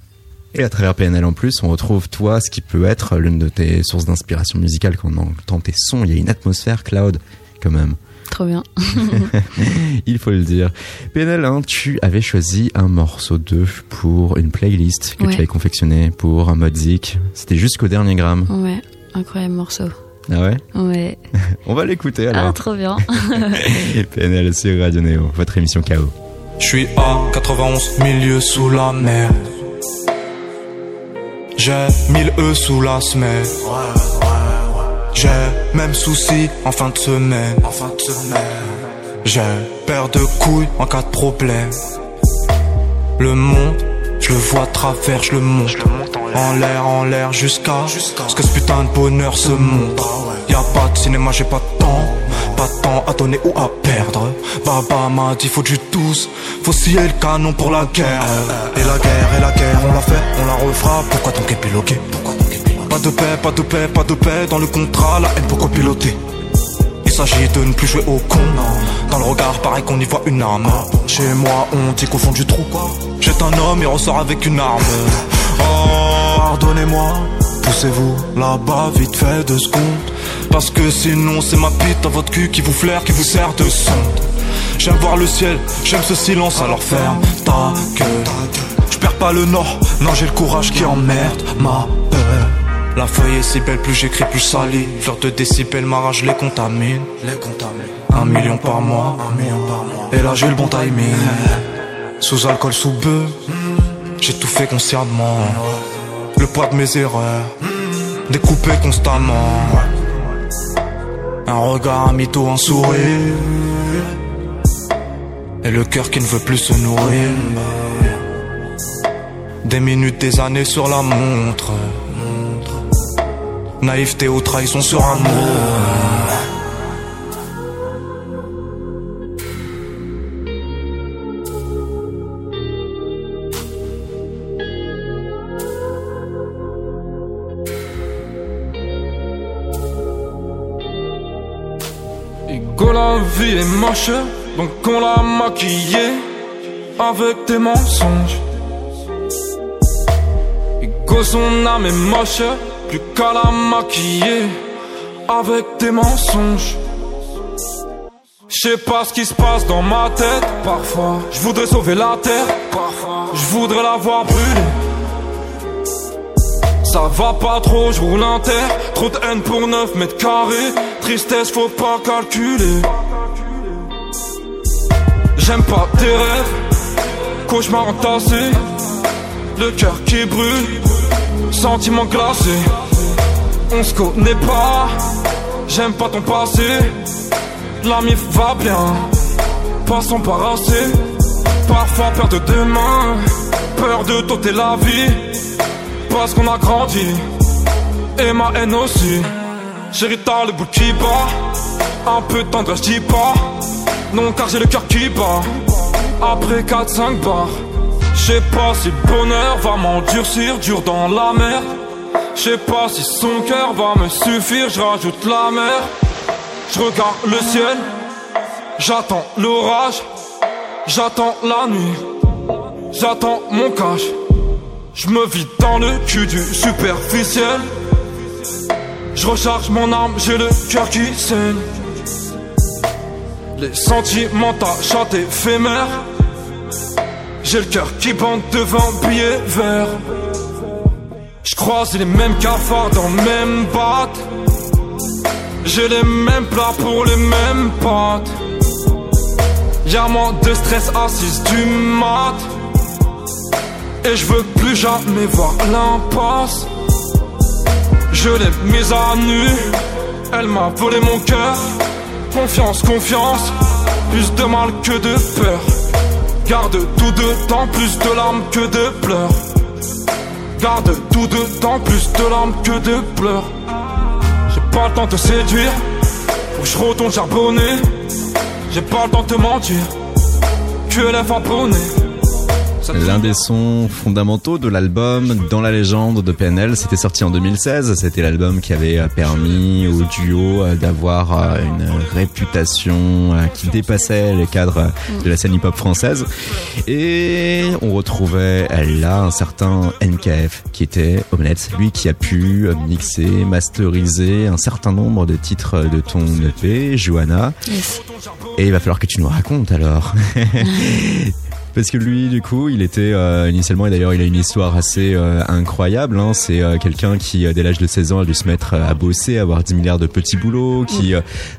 Et à travers PNL en plus, on retrouve toi ce qui peut être l'une de tes sources d'inspiration musicale quand on entend tes sons. Il y a une atmosphère cloud quand même. Trop bien. Il faut le dire. PNL, hein, tu avais choisi un morceau 2 pour une playlist que Ouais. tu avais confectionnée pour un mode Zik. C'était jusqu'au dernier gramme. Ouais. Incroyable morceau. Ah ouais? Ouais. On va l'écouter Ah, alors. trop bien. PNL sur Radio Néo, votre émission KO. Je suis à 91 milieu sous la mer. J'ai 1000 E sous la semaine. J'ai même souci en fin de semaine. En fin de semaine. J'ai paire de couilles en cas de problème. Le monde, je le vois travers, je le monte. En l'air, en l'air, jusqu'à ce que ce putain de bonheur se monte. Y'a pas de cinéma, j'ai pas de temps. Pas de temps à donner ou à perdre. Baba m'a dit faut du tous. Faut scier le canon pour la guerre. Et la guerre, et la guerre, on l'a fait, on la refera. Pourquoi donc épiloguer Pourquoi Pas de paix, pas de paix, pas de paix. Dans le contrat, la haine pourquoi piloter il s'agit de ne plus jouer au con. Dans le regard pareil qu'on y voit une arme. Chez moi on dit qu'au fond du trou Jette un homme et ressort avec une arme. Oh pardonnez-moi. Poussez-vous là-bas vite fait deux secondes. Parce que sinon c'est ma bite dans votre cul qui vous flaire, qui vous sert de sonde. J'aime voir le ciel, j'aime ce silence alors ferme ta gueule. Je perds pas le nord, non j'ai le courage qui emmerde ma peur la feuille est si belle, plus j'écris, plus ça lit. Fleur de décibels, ma rage les contamine. Les contamine. Un million par mois. Un million par mois. Et là j'ai le bon timing. Sous alcool, sous bœuf. J'ai tout fait consciemment. Le poids de mes erreurs. Découpé constamment. Un regard, un mytho, un sourire. Et le cœur qui ne veut plus se nourrir. Des minutes, des années sur la montre. Naïveté ou trahison sur un mot. La vie est moche, donc on l'a maquillée avec des mensonges. Ego son âme est moche, plus qu'à la maquiller avec des mensonges. Je sais pas ce qui se passe dans ma tête. Parfois, je voudrais sauver la terre. Parfois, je voudrais la voir brûler. Ça va pas trop, je roule inter. Trop de haine pour 9 mètres carrés. Tristesse, faut pas calculer. J'aime pas tes rêves. Cauchemar entassé. Le cœur qui brûle. Sentiment glacé. On se connaît pas. J'aime pas ton passé. La mif va bien. Passons par assez. Parfois peur de demain. Peur de tenter la vie. Parce qu'on a grandi. Et ma haine aussi. Chérie, t'as le bout qui bat. Un peu de tendresse, dis pas. Non, car j'ai le cœur qui bat. Après 4-5 bars. Sais pas si le bonheur va m'endurcir, dur dans la mer. Je sais pas si son cœur va me suffire, je rajoute la mer. Je regarde le ciel, j'attends l'orage, j'attends la nuit, j'attends mon cash. Je me vis dans le cul du superficiel. Je recharge mon arme, j'ai le cœur qui saigne. Les sentiments tachat éphémères. J'ai le cœur qui bande devant billet vert. Je les mêmes cafards dans le même batte. J'ai les mêmes plats pour les mêmes pâtes. Y'a moins de stress assise du mat. Et je veux plus jamais voir l'impasse. Je l'ai mise à nu. Elle m'a volé mon cœur. Confiance, confiance. Plus de mal que de peur. Garde tout de temps, plus de larmes que de pleurs. Garde tout de temps, plus de larmes que de pleurs. J'ai pas le temps de séduire. Faut que je retourne charbonner. J'ai pas le temps de te mentir. Que l'œuf abonné. L'un des sons fondamentaux de l'album Dans la légende de PNL, c'était sorti en 2016. C'était l'album qui avait permis au duo d'avoir une réputation qui dépassait les cadres de la scène hip-hop française. Et on retrouvait là un certain NKF qui était Omelette, lui qui a pu mixer, masteriser un certain nombre de titres de ton EP, Johanna. Yes. Et il va falloir que tu nous racontes alors. Parce que lui, du coup, il était euh, initialement, et d'ailleurs, il a une histoire assez euh, incroyable. Hein. C'est euh, quelqu'un qui, dès l'âge de 16 ans, a dû se mettre à bosser, à avoir 10 milliards de petits boulots, qui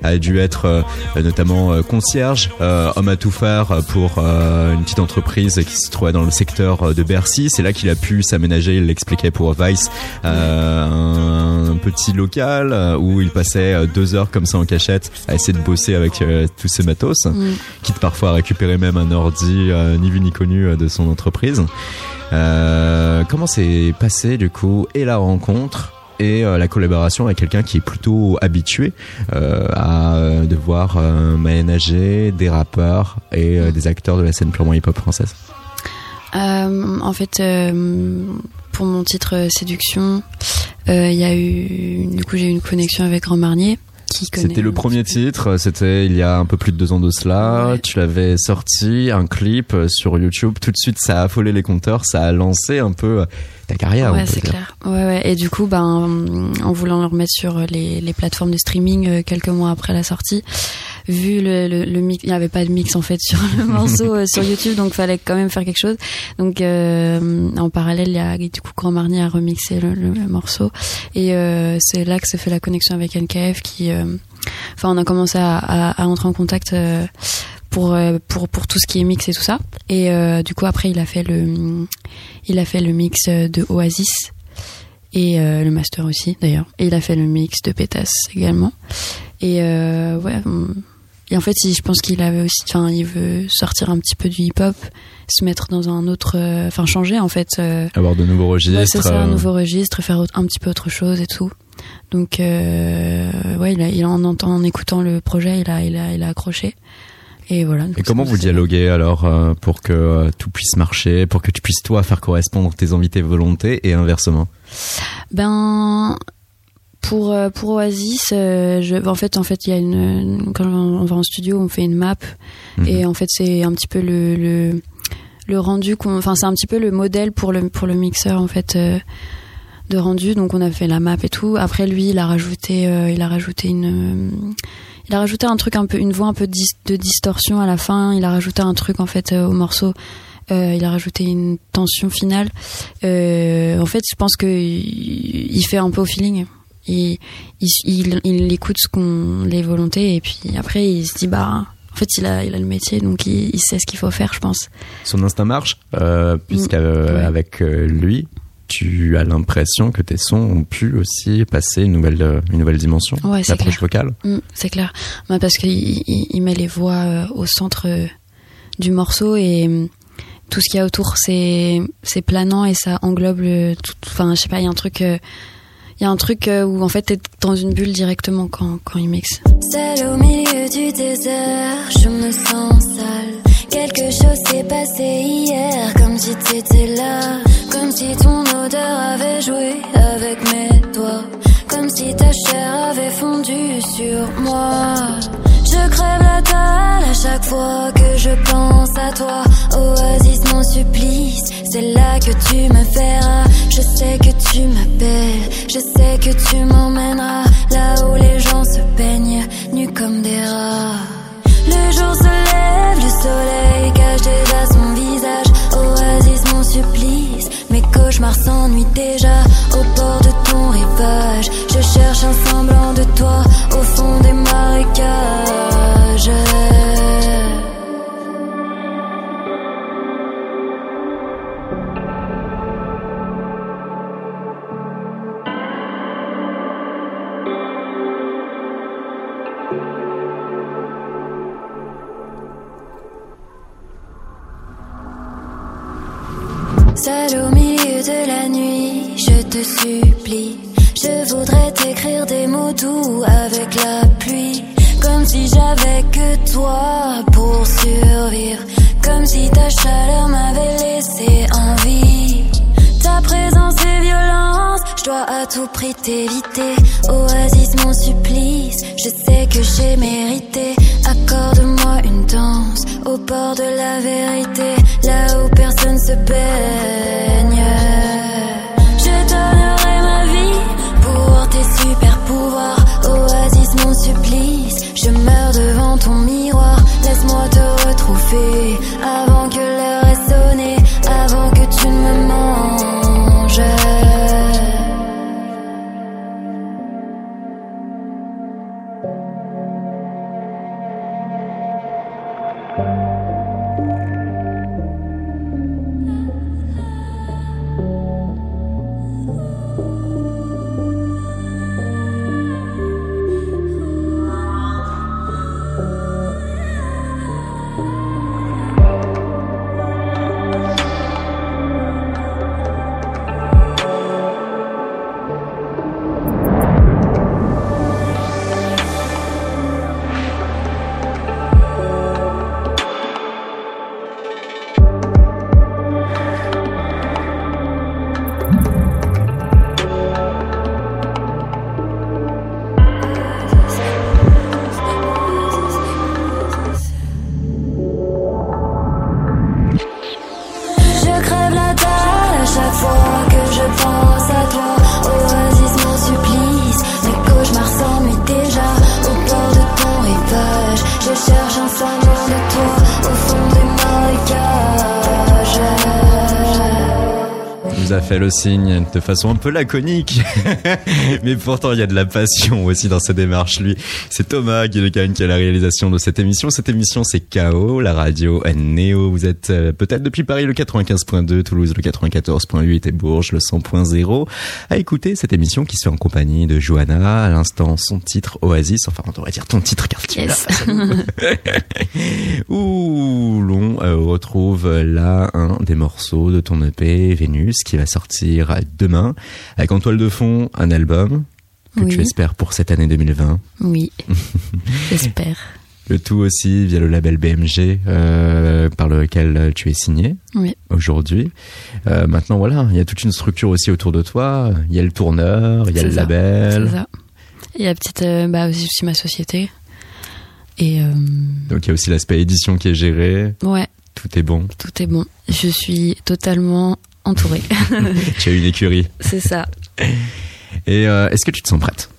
a dû être notamment concierge, homme à tout faire pour une petite entreprise qui se trouvait dans le secteur de Bercy. C'est là qu'il a pu s'aménager, il l'expliquait pour Vice, un, un, petit local où il passait deux heures comme ça en cachette à essayer de bosser avec tous ces matos, quitte parfois à récupérer même un ordi ni vu ni connu de son entreprise. Euh, comment s'est passé du coup et la rencontre et euh, la collaboration avec quelqu'un qui est plutôt habitué euh, à devoir ménager des rappeurs et des acteurs de la scène purement hip-hop française? En fait, pour mon titre Séduction, il y a eu du coup j'ai eu une connexion avec Grand Marnier c'était le premier titre, c'était il y a un peu plus de deux ans de cela. Ouais. Tu l'avais sorti, un clip sur YouTube. Tout de suite, ça a affolé les compteurs, ça a lancé un peu ta carrière. Ouais, c'est clair. Ouais, ouais. Et du coup, ben, en voulant le remettre sur les, les plateformes de streaming quelques mois après la sortie, vu le, le, le mix, il n'y avait pas de mix en fait sur le morceau euh, sur YouTube, donc fallait quand même faire quelque chose. Donc euh, en parallèle, il y a du coup Grand Marnier a remixé le, le morceau et euh, c'est là que se fait la connexion avec NKF qui, euh, enfin, on a commencé à, à, à entrer en contact. Euh, pour pour pour tout ce qui est mix et tout ça et du coup après il a fait le il a fait le mix de Oasis et euh, le master aussi d'ailleurs. Et il a fait le mix de Pétasse également. Et euh, ouais, et en fait, je pense qu'il avait aussi, enfin, il veut sortir un petit peu du hip-hop, se mettre dans un autre, enfin, changer en fait. Avoir de nouveaux registres. Ouais, c'est ça, un nouveau registre, faire un petit peu autre chose et tout. Donc, euh, ouais, il, a, il en entend, en écoutant le projet, il a, il a, il a accroché. Et voilà. Et comment vous dialoguez alors euh, pour que euh, tout puisse marcher, pour que tu puisses toi faire correspondre tes envies, tes volontés et inversement? Ben pour euh, pour Oasis, je, en fait en fait il y a une quand on va en studio on fait une map mmh. et en fait c'est un petit peu le le, le rendu enfin c'est un petit peu le modèle pour le pour le mixeur en fait de rendu donc on a fait la map et tout après lui il a rajouté il a rajouté une il a rajouté un truc un peu, une voix un peu de distorsion à la fin. Il a rajouté un truc en fait au morceau. il a rajouté une tension finale. en fait, je pense que il fait un peu au feeling. Il, il, il, écoute ce qu'on les volontés et puis après il se dit bah en fait, il a, il a le métier, donc il, sait ce qu'il faut faire, je pense. Son instinct marche, euh, puisqu'avec mm. euh, lui, tu as l'impression que tes sons ont pu aussi passer une nouvelle, euh, une nouvelle dimension, ouais, l'approche vocale. Mm, c'est clair, parce qu'il il, met les voix euh, au centre du morceau et mm, tout ce qu'il y a autour, c'est c'est planant et ça englobe tout. Enfin, je sais pas, il y a un truc il y a un truc euh, où en fait t'es dans une bulle directement quand, quand il mixe. Seul au milieu du désert, je me sens sale. Quelque chose s'est passé hier, comme si t'étais là. Comme si ton odeur avait joué avec mes doigts. Comme si ta chair avait fondu sur moi. Je crève la dalle à chaque fois que je pense à toi. C'est là que tu me verras. Je sais que tu m'appelles, je sais que tu m'emmèneras supplie. Je voudrais t'écrire des mots doux avec la pluie. Comme si j'avais que toi pour survivre. Comme si ta chaleur m'avait laissé en vie. Ta présence et violence, je dois à tout prix t'éviter. Oasis, mon supplice, je sais que j'ai mérité. Accorde-moi une danse au bord de la vérité, là où personne se baigne. Le signe de façon un peu laconique. Mais pourtant, il y a de la passion aussi dans sa démarche, lui. C'est Thomas qui est qui a la réalisation de cette émission. Cette émission, c'est KO, la radio Néo. Vous êtes euh, peut-être depuis Paris le 95.2, Toulouse le 94.8 et Bourges le 100.0 à écouter cette émission qui se fait en compagnie de Johanna. À l'instant, son titre Oasis. Enfin, on devrait dire ton titre car tu yes. Où l'on euh, retrouve là un des morceaux de ton EP Vénus qui va sortir demain, avec en toile de fond un album que tu espères pour cette année 2020. Oui, j'espère. Le tout aussi via le label BMG euh, par lequel tu es signé oui. aujourd'hui. Euh, maintenant, voilà, il y a toute une structure aussi autour de toi. Il y a le tourneur, il y a le label. Ça. Il y a petite, euh, bah aussi, ma société. Et donc il y a aussi l'aspect édition qui est géré. Ouais. Tout est bon. Tout est bon. Je suis totalement entourée. tu as une écurie. C'est ça. Et euh, est-ce que tu te sens prête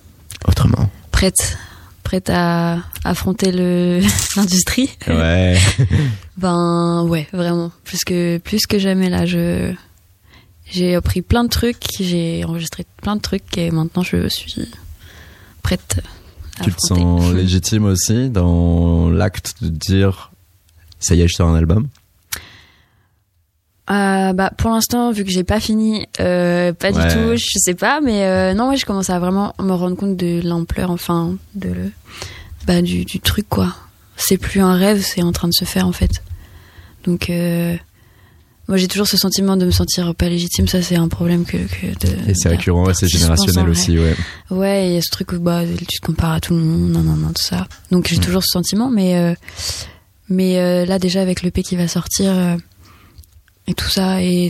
Autrement? Prête. prête à affronter le l'industrie. Ouais. Ben ouais, vraiment. Plus que plus que jamais là, je j'ai appris plein de trucs, j'ai enregistré plein de trucs et maintenant je suis prête. À tu te sens légitime aussi dans l'acte de dire ça y est, je sors un album? Euh, bah pour l'instant, vu que j'ai pas fini, euh, pas Ouais. du tout, je sais pas, mais euh, non, ouais, je commence à vraiment me rendre compte de l'ampleur, enfin, de le, bah du, du truc quoi. C'est plus un rêve, c'est en train de se faire en fait. Donc euh, moi j'ai toujours ce sentiment de me sentir pas légitime, ça c'est un problème que, que de. Et c'est récurrent, ouais, c'est pense générationnel aussi, ouais. Ouais, il y a ce truc où bah, tu te compares à tout le monde, non, non, non, tout ça. Donc j'ai Mm. toujours ce sentiment, mais, euh, mais euh, là déjà avec le P qui va sortir euh, et tout ça, et,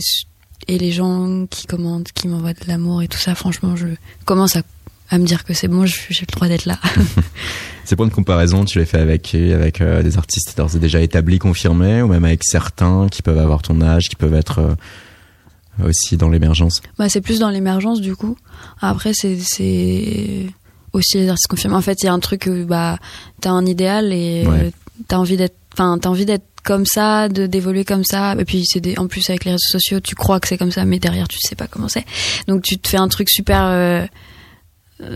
et les gens qui commandent, qui m'envoient de l'amour et tout ça, franchement, je commence à, à me dire que c'est bon, j'ai le droit d'être là. Ces points de comparaison, tu les fais avec Avec euh, des artistes d'ores et déjà établis, confirmés, ou même avec certains qui peuvent avoir ton âge, qui peuvent être euh, aussi dans l'émergence? Bah, c'est plus dans l'émergence du coup. Après, c'est aussi les artistes confirmés. En fait, il y a un truc où bah, t'as un idéal et Ouais. euh, t'as envie d'être, enfin, t'as envie d'être comme ça, de d'évoluer comme ça. Et puis c'est des- en plus avec les réseaux sociaux, tu crois que c'est comme ça, mais derrière tu sais pas comment c'est. Donc tu te fais un truc super euh,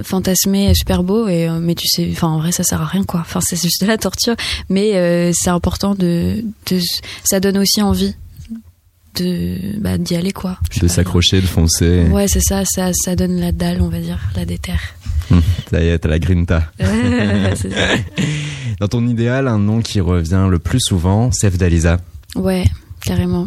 fantasmé, super beau, et euh, mais tu sais, enfin en vrai ça sert à rien quoi. Enfin c'est juste de la torture, mais euh, c'est important de, de, ça donne aussi envie de bah, d'y aller quoi. De s'accrocher, de foncer. Ouais, c'est ça, ça, ça donne la dalle, on va dire, la déterre. Ça y est, t'as la grinta. C'est ça. Dans ton idéal, un nom qui revient le plus souvent, Sef Dalisa. ouais, carrément.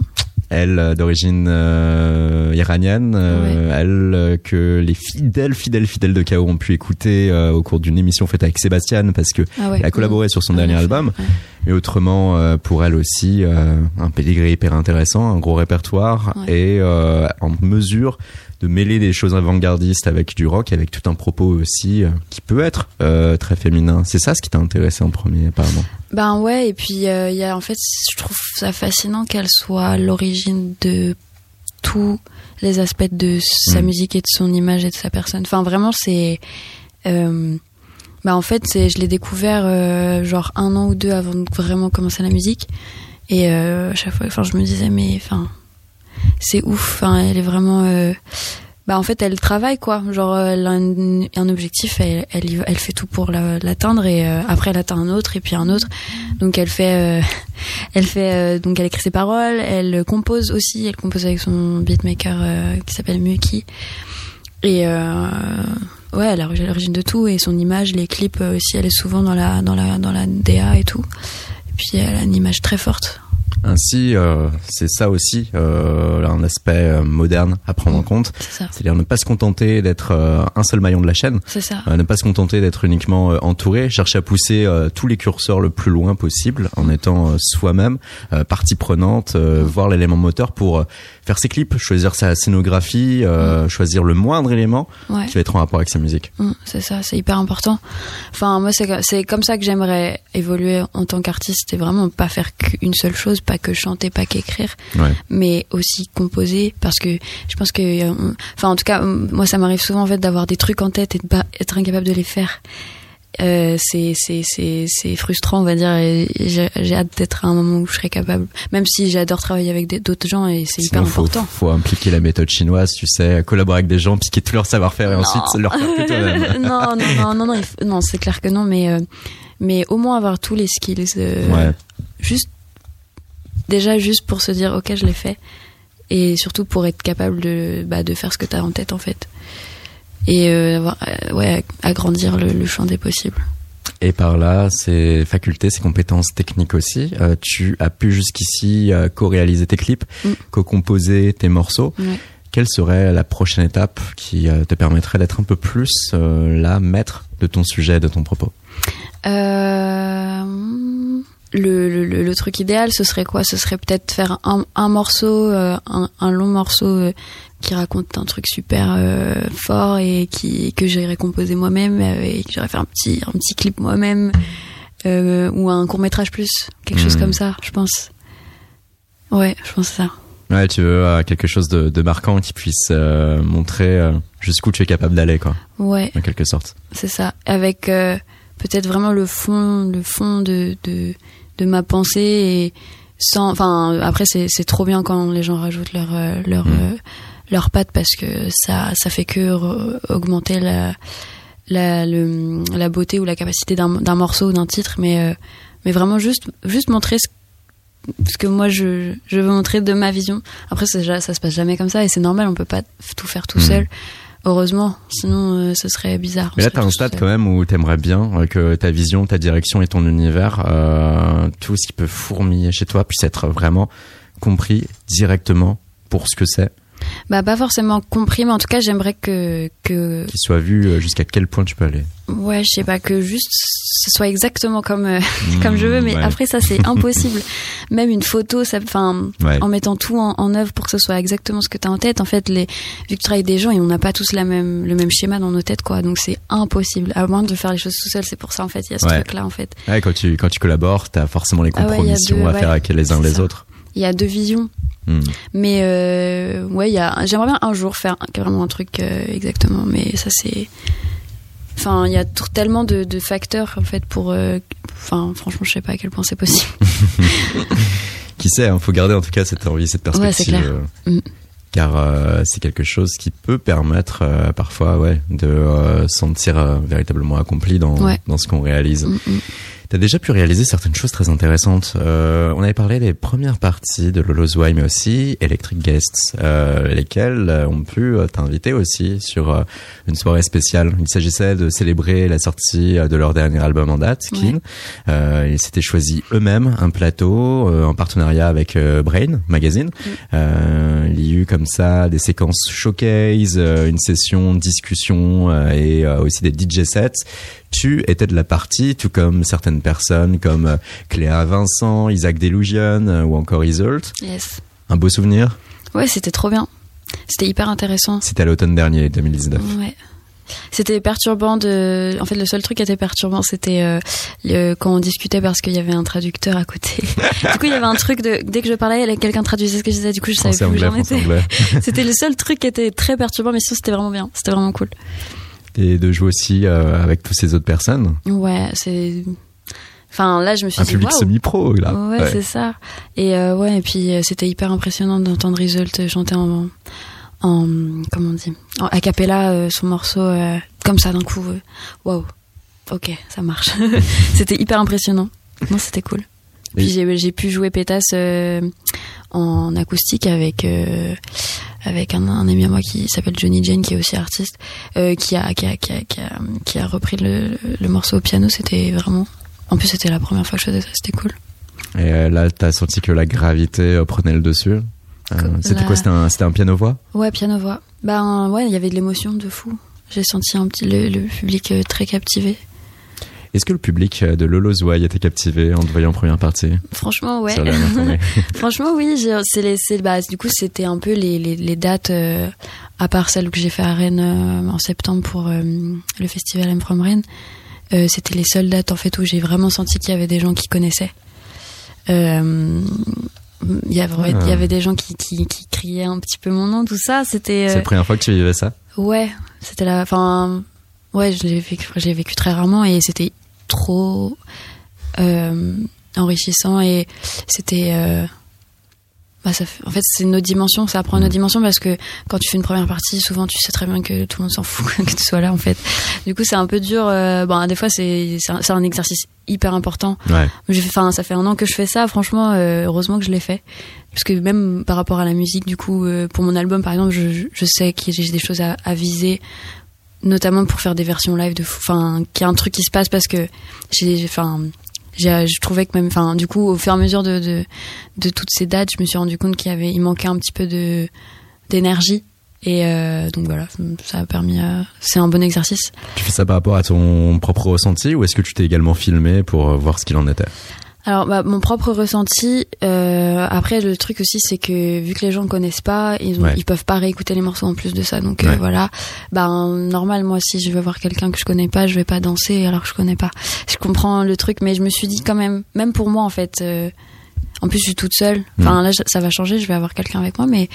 Elle, euh, d'origine euh, iranienne, euh, elle euh, que les fidèles, fidèles, fidèles de KO ont pu écouter au cours d'une émission faite avec Sébastien parce que Ah ouais. elle a collaboré sur son dernier album. ouais. Mais autrement, pour elle aussi, un pédigré hyper intéressant, un gros répertoire et en mesure de mêler des choses avant-gardistes avec du rock, avec tout un propos aussi euh, qui peut être euh, très féminin. C'est ça ce qui t'a intéressé en premier, apparemment. Ben ouais, et puis euh, y a en fait, je trouve ça fascinant qu'elle soit l'origine de tous les aspects de sa Mm. musique et de son image et de sa personne. Enfin vraiment, c'est. Bah en fait, c'est, je l'ai découvert genre un an ou deux avant de vraiment commencer la musique. Et à chaque fois, enfin, je me disais, mais enfin, c'est ouf. Enfin, elle est vraiment. euh, bah en fait, elle travaille quoi. Genre, elle a un, objectif, elle, elle, fait tout pour la- l'atteindre et euh, après elle atteint un autre et puis un autre. Donc elle fait, euh, elle fait, donc elle écrit ses paroles, elle compose aussi. Elle compose avec son beatmaker qui s'appelle Muki. Et ouais, elle a l'origine de tout et son image, les clips aussi, elle est souvent dans la dans la dans la DA et tout. Et puis elle a une image très forte. Ainsi, euh, c'est ça aussi, euh, un aspect euh, moderne à prendre en compte. C'est ça. C'est-à-dire ne pas se contenter d'être euh, un seul maillon de la chaîne, C'est ça. euh, ne pas se contenter d'être uniquement entouré, chercher à pousser tous les curseurs le plus loin possible en étant soi-même partie prenante, voir l'élément moteur pour faire ses clips, choisir sa scénographie, euh, choisir le moindre élément Ouais. qui va être en rapport avec sa musique. Mm, c'est ça, c'est hyper important. Enfin, moi, c'est c'est comme ça que j'aimerais évoluer en tant qu'artiste. C'est vraiment pas faire qu'une seule chose, pas que chanter, pas qu'écrire, Ouais. mais aussi composer. Parce que je pense que, euh, enfin, en tout cas, mm, moi, ça m'arrive souvent en fait d'avoir des trucs en tête et de pas être incapable de les faire. Euh, c'est c'est c'est c'est frustrant on va dire et j'ai j'ai hâte d'être à un moment où je serai capable même si j'adore travailler avec d'autres gens et c'est hyper faut, important faut impliquer la méthode chinoise, tu sais, collaborer avec des gens, piquer tout leur savoir-faire et Non. ensuite leur faire que toi-même. non, non, non, non, non, non, c'est clair que non, mais, euh, mais au moins avoir tous les skills. euh, Ouais. Juste, déjà, juste pour se dire, ok, je l'ai fait. Et surtout pour être capable de, bah, de faire ce que tu as en tête, en fait. Et euh, avoir, euh, ouais, agrandir le, le champ des possibles. Et par là, ses facultés, ses compétences techniques aussi. Euh, tu as pu jusqu'ici euh, co-réaliser tes clips, Mm. co-composer tes morceaux. Quelle serait la prochaine étape qui euh, te permettrait d'être un peu plus la maître de ton sujet, de ton propos? Euh, le, le, truc idéal, ce serait quoi? Ce serait peut-être faire un, un morceau, euh, un, un long morceau euh, qui raconte un truc super euh, fort et qui que j'irais composer moi-même et que j'irais faire un petit un petit clip moi-même ou un court métrage plus, quelque chose Mhm. comme ça, je pense. Ouais, je pense ça. Ouais, tu veux quelque chose de, de marquant qui puisse montrer jusqu'où tu es capable d'aller, quoi, Ouais, en quelque sorte. c'est ça. Avec peut-être vraiment le fond, le fond de, de, de ma pensée et sans, enfin, après, c'est, c'est trop bien quand les gens rajoutent leur, euh, leur, Mm. euh, leur patte parce que ça, ça fait que re- augmenter la, la, le, la beauté ou la capacité d'un, d'un morceau ou d'un titre, mais, euh, mais vraiment juste, juste montrer ce, ce que moi je, je veux montrer de ma vision. Après, ça, ça se passe jamais comme ça et c'est normal, on peut pas tout faire tout Mhm. seul. Heureusement, sinon euh, ce serait bizarre. Mais là, t'as un stade quand même où t'aimerais bien euh, que ta vision, ta direction et ton univers, euh, tout ce qui peut fourmiller chez toi puisse être vraiment compris directement pour ce que c'est, Bah pas forcément compris, mais en tout cas j'aimerais que que qu'il soit vu euh, jusqu'à quel point tu peux aller. ouais je sais pas que juste ce soit exactement comme euh, comme je veux, mais Mmh, ouais. après ça c'est impossible. Même une photo, ça, Ouais. en mettant tout en, en œuvre pour que ce soit exactement ce que t'as en tête. En fait, les vu que tu travailles avec des gens et on n'a pas tous la même le même schéma dans nos têtes quoi, donc c'est impossible. À moins de faire les choses tout seul, c'est pour ça en fait il y a ce Ouais. truc là en fait. Ouais, quand tu quand tu collabores, t'as forcément les Ah compromissions deux, à ouais. faire avec les uns les ça. autres. Il y a deux visions. Hmm. Mais euh, ouais, il y a. J'aimerais bien un jour faire vraiment un truc euh, exactement, mais ça c'est. Enfin, il y a tellement de, de facteurs en fait pour. euh, Enfin, franchement, je sais pas à quel point c'est possible. Qui sait, hein, faut garder en tout cas cette envie, cette Ouais, c'est perspective. clair. euh, Mm. Car c'est quelque chose qui peut permettre parfois ouais, de sentir véritablement accompli dans, Ouais. dans ce qu'on réalise. Mm, mm. T'as déjà pu réaliser certaines choses très intéressantes. Euh, on avait parlé des premières parties de Lolo's Why, mais aussi Electric Guests, euh, lesquels euh, ont pu euh, t'inviter aussi sur euh, une soirée spéciale. Il s'agissait de célébrer la sortie de leur dernier album en date, Ouais. Keen. Euh, ils s'étaient choisi eux-mêmes un plateau euh, en partenariat avec Brain Magazine. Euh, il y a eu comme ça des séquences showcase, une session discussion euh, et aussi des DJ sets. Tu étais de la partie, tout comme certaines personnes comme euh, Cléa Vincent, Isaac Delusion euh, ou encore Isolt. Yes. Un beau souvenir? Ouais, c'était trop bien. C'était hyper intéressant. C'était à l'automne dernier, 2019. Ouais. C'était perturbant de. En fait, le seul truc qui était perturbant, c'était euh, le- quand on discutait parce qu'il y avait un traducteur à côté. du coup, il y avait un truc de. Dès que je parlais, il y avait quelqu'un traduisait ce que je disais. Du coup, je savais plus où j'en étais. C'était le seul truc qui était très perturbant, mais sinon, c'était vraiment bien. C'était vraiment cool. Et de jouer aussi euh, avec toutes ces autres personnes. Ouais, c'est. Enfin, là, je me suis Un dit. public waouh. semi-pro, là. Ouais, Ouais. c'est ça. Et euh, ouais, et puis euh, c'était hyper impressionnant d'entendre Result chanter en, en comment on dit, en a cappella son morceau comme ça d'un coup. Waouh. Ok, ça marche. c'était hyper impressionnant. Non, c'était cool. Puis Et- j'ai j'ai pu jouer pétasse en acoustique avec avec un, un ami à moi qui s'appelle Johnny Jane qui est aussi artiste euh, qui a qui a qui a qui a, qui a repris le, le morceau au piano. C'était vraiment. En plus, c'était la première fois que je faisais ça. C'était cool. Et euh, là, t'as senti que la gravité euh, prenait le dessus. C'était la- quoi? C'était un, un piano-voix? Ouais, piano voix. Ben ouais, il y avait de l'émotion de fou. J'ai senti un petit le, le public très captivé. Est-ce que le public de Lolo's Why était captivé en te voyant en première partie Franchement, ouais. Franchement, oui. C'est les, c'est bah, du coup, c'était un peu les, les, les dates, euh, à part celle que j'ai fait à Rennes euh, en septembre pour euh, le festival M From Rennes. c'était les seules dates en fait où j'ai vraiment senti qu'il y avait des gens qui connaissaient. Euh, il y avait, il y Ah. avait des gens qui, qui, qui criaient un petit peu mon nom, tout ça. C'était. C'est la première fois que tu vivais ça? Ouais, c'était la. Enfin, ouais, je l'ai vécu, j'ai vécu très rarement et c'était trop euh, enrichissant et c'était. euh, bah, ça fait- en fait, c'est une autre dimension, ça prend une autre dimension parce que quand tu fais une première partie, souvent tu sais très bien que tout le monde s'en fout que tu sois là en fait. Du coup, c'est un peu dur. euh, bon, des fois, c'est c'est un, un exercice hyper important. Ouais. Enfin, ça fait un an que je fais ça. Franchement, heureusement que je l'ai fait, parce que même par rapport à la musique, du coup, pour mon album, par exemple, je, je sais que j'ai des choses à, à viser, notamment pour faire des versions live de, fou- enfin, qu'il y a un truc qui se passe parce que enfin, j'ai, je trouvais que même, enfin, du coup, au fur et à mesure de, de, toutes ces dates, je me suis rendu compte qu'il y avait, il manquait un petit peu de d'énergie. Et euh, donc voilà, ça a permis. euh, c'est un bon exercice. Tu fais ça par rapport à ton propre ressenti ou est-ce que tu t'es également filmé pour euh, voir ce qu'il en était? Alors, bah, mon propre ressenti. euh, après, le truc aussi, c'est que vu que les gens ne connaissent pas, ils, ont, Ouais. ils peuvent pas réécouter les morceaux en plus de ça. Donc euh, voilà. Ben normal, moi, si je veux voir quelqu'un que je connais pas, je vais pas danser alors que je connais pas. Je comprends le truc, mais je me suis dit quand même, même pour moi en fait. euh, en plus, je suis toute seule. Enfin là, ça va changer. Je vais avoir quelqu'un avec moi, mais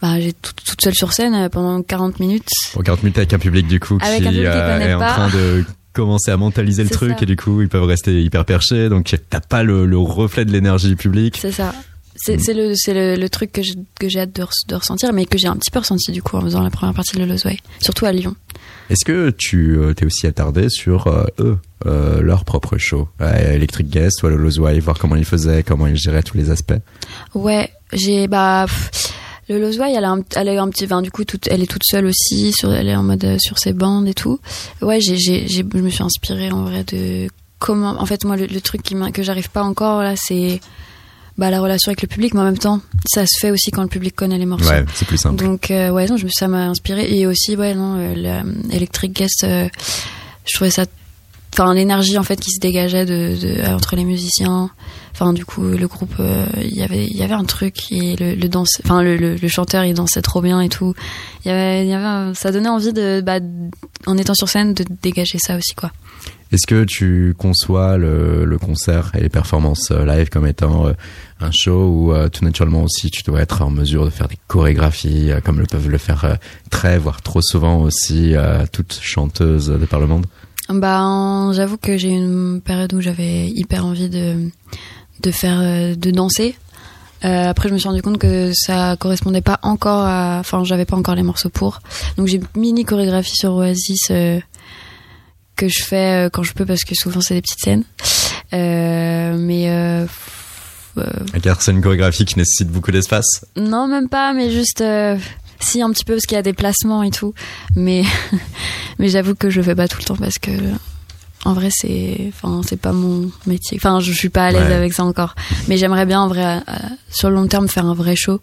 bah, j'ai toute, toute seule sur scène euh, pendant 40 minutes. Pour 40 minutes avec un public du coup Avec qui un public qui euh, est en train de commencer à mentaliser le truc ça. et du coup ils peuvent rester hyper perchés donc t'as pas le, le reflet de l'énergie publique. C'est ça. C'est le, le, le truc que j'ai hâte de, res- de ressentir, mais que j'ai un petit peu ressenti du coup en faisant la première partie de Lozway, surtout à Lyon. Est-ce que tu euh, t'es aussi attardé sur euh, eux, euh, leur propre show, euh, Electric Guest ou Lolo's Way, voir comment ils faisaient, comment ils géraient tous les aspects? Ouais, j'ai bah pff, le Lozway, elle a un, elle a eu un petit, enfin, du coup, toute, elle est toute seule aussi, sur, elle est en mode euh, sur ses bandes et tout. Ouais, j'ai, j'ai, j'ai- je me suis inspirée en vrai de comment, en fait, moi, le, le truc qui que j'arrive pas encore là, c'est bah la relation avec le public, mais en même temps, ça se fait aussi quand le public connaît les morceaux. Ouais, c'est plus simple. Donc euh, ouais, non, je ça m'a inspiré et aussi ouais non, euh, le Electric Guest, euh, je trouvais ça, enfin l'énergie en fait qui se dégageait de, euh, entre les musiciens. Enfin du coup le groupe, euh, il y avait il y avait un truc et le, danse, enfin le, le, chanteur il dansait trop bien et tout. Il y avait ça donnait envie de bah, en étant sur scène de dégager ça aussi quoi. Est-ce que tu conçois le, le concert et les performances euh, live comme étant un show où tout naturellement aussi tu dois être en mesure de faire des chorégraphies comme le peuvent le faire très voire trop souvent aussi toutes chanteuses de par le monde? Bah, j'avoue que j'ai eu une période où j'avais hyper envie de de faire euh, de danser. Euh, après, je me suis rendu compte que ça correspondait pas encore à, enfin, j'avais pas encore les morceaux pour. Donc, j'ai mini chorégraphie sur Oasis euh, que je fais quand je peux parce que souvent c'est des petites scènes. Euh, mais Car c'est une chorégraphie qui nécessite beaucoup d'espace. non, même pas, mais juste si un petit peu parce qu'il y a des placements et tout. Mais mais j'avoue que je fais pas tout le temps parce que en vrai c'est enfin c'est pas mon métier. Enfin, je suis pas à l'aise Ouais. avec ça encore. Mais j'aimerais bien en vrai euh, sur le long terme faire un vrai show.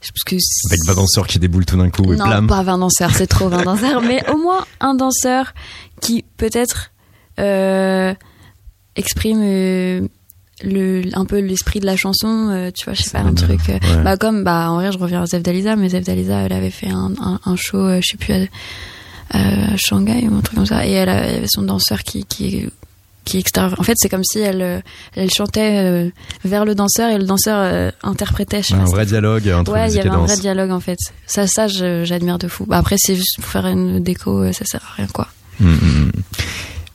Parce que Avec 20 danseurs qui déboulent tout d'un coup et non, pas 20 danseurs, c'est trop 20 danseurs, mais au moins un danseur qui peut-être euh, exprime euh, le, un peu l'esprit de la chanson, euh, tu vois, je sais pas, un truc. euh, Ouais. Bah comme, bah en vrai, je reviens à Zef Dalisa, mais Zef Dalisa, elle avait fait un, un, un show, euh, je sais plus, à, Shanghai ou un truc comme ça, et elle avait son danseur qui qui qui extérieur. En fait, c'est comme si elle euh, elle chantait vers le danseur et le danseur interprétait. Je sais un pas, vrai dialogue entre Ouais, il y avait un vrai dialogue en fait. Ça, ça, j'admire de fou. Bah, après, c'est juste pour faire une déco, ça sert à rien quoi. Mm, mm, mm.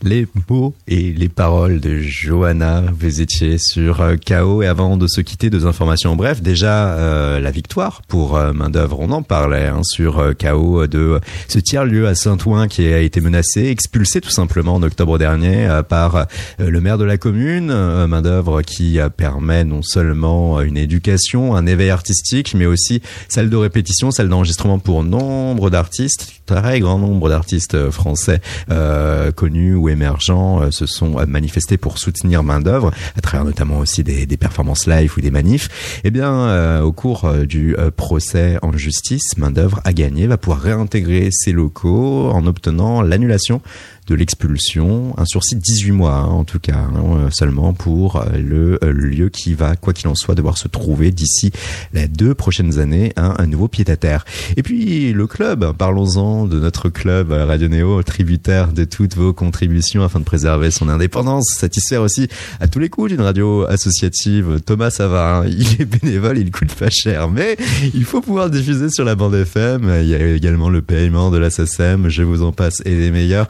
Les mots et les paroles de Johanna, vous sur euh, KO et avant de se quitter, deux informations bref. Déjà, euh, la victoire pour euh, main d'œuvre, on en parlait hein, sur euh, KO de ce tiers-lieu à Saint-Ouen qui a été menacé, expulsé tout simplement en octobre dernier par le maire de la commune, main d'œuvre qui permet non seulement une éducation, un éveil artistique, mais aussi salle de répétition, salle d'enregistrement pour nombre d'artistes, très grand nombre d'artistes français connus ou émergents euh, se sont euh, manifestés pour soutenir main d'œuvre à travers notamment aussi des, performances live ou des manifs. Eh bien, euh, au cours du procès en justice, main d'œuvre a gagné, va pouvoir réintégrer ses locaux en obtenant l'annulation de l'expulsion, un sursis de 18 mois hein, en tout cas hein, euh, seulement pour euh, le euh, lieu qui va, quoi qu'il en soit, devoir se trouver d'ici les deux prochaines années un, un nouveau pied-à-terre. Et puis le club, parlons-en de notre club Radio Néo, tributaire de toutes vos contributions afin de préserver son indépendance, satisfaire aussi à tous les coups d'une radio associative. Thomas Savard, hein, il est bénévole, il coûte pas cher, mais il faut pouvoir diffuser sur la bande FM. Il y a également le paiement de la SACEM, je vous en passe et les meilleurs.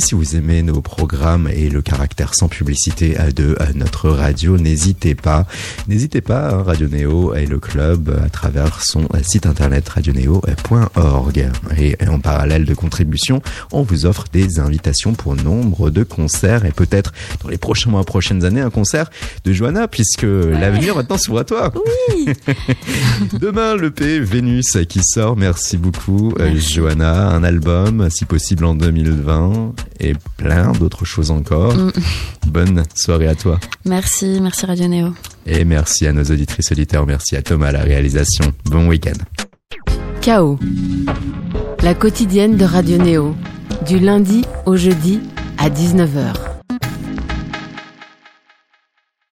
Si vous aimez nos programmes et le caractère sans publicité de notre radio, n'hésitez pas. N'hésitez pas, hein, Radio Néo et le club à travers son site internet radioneo.org. Et en parallèle de contributions, on vous offre des invitations pour nombre de concerts et peut-être dans les prochains mois, prochaines années, un concert de Johanna puisque l'avenir maintenant s'ouvre à toi. Oui. Demain, le P Vénus qui sort. Merci beaucoup, euh, Merci. Johanna. Un album, si possible en 2020 et plein d'autres choses encore. Mm. Bonne soirée à toi. Merci, merci Radio Néo. Et merci à nos auditrices auditeurs. Merci à Thomas à la réalisation. Bon week-end. Chaos. La quotidienne de Radio Néo. Du lundi au jeudi à 19h.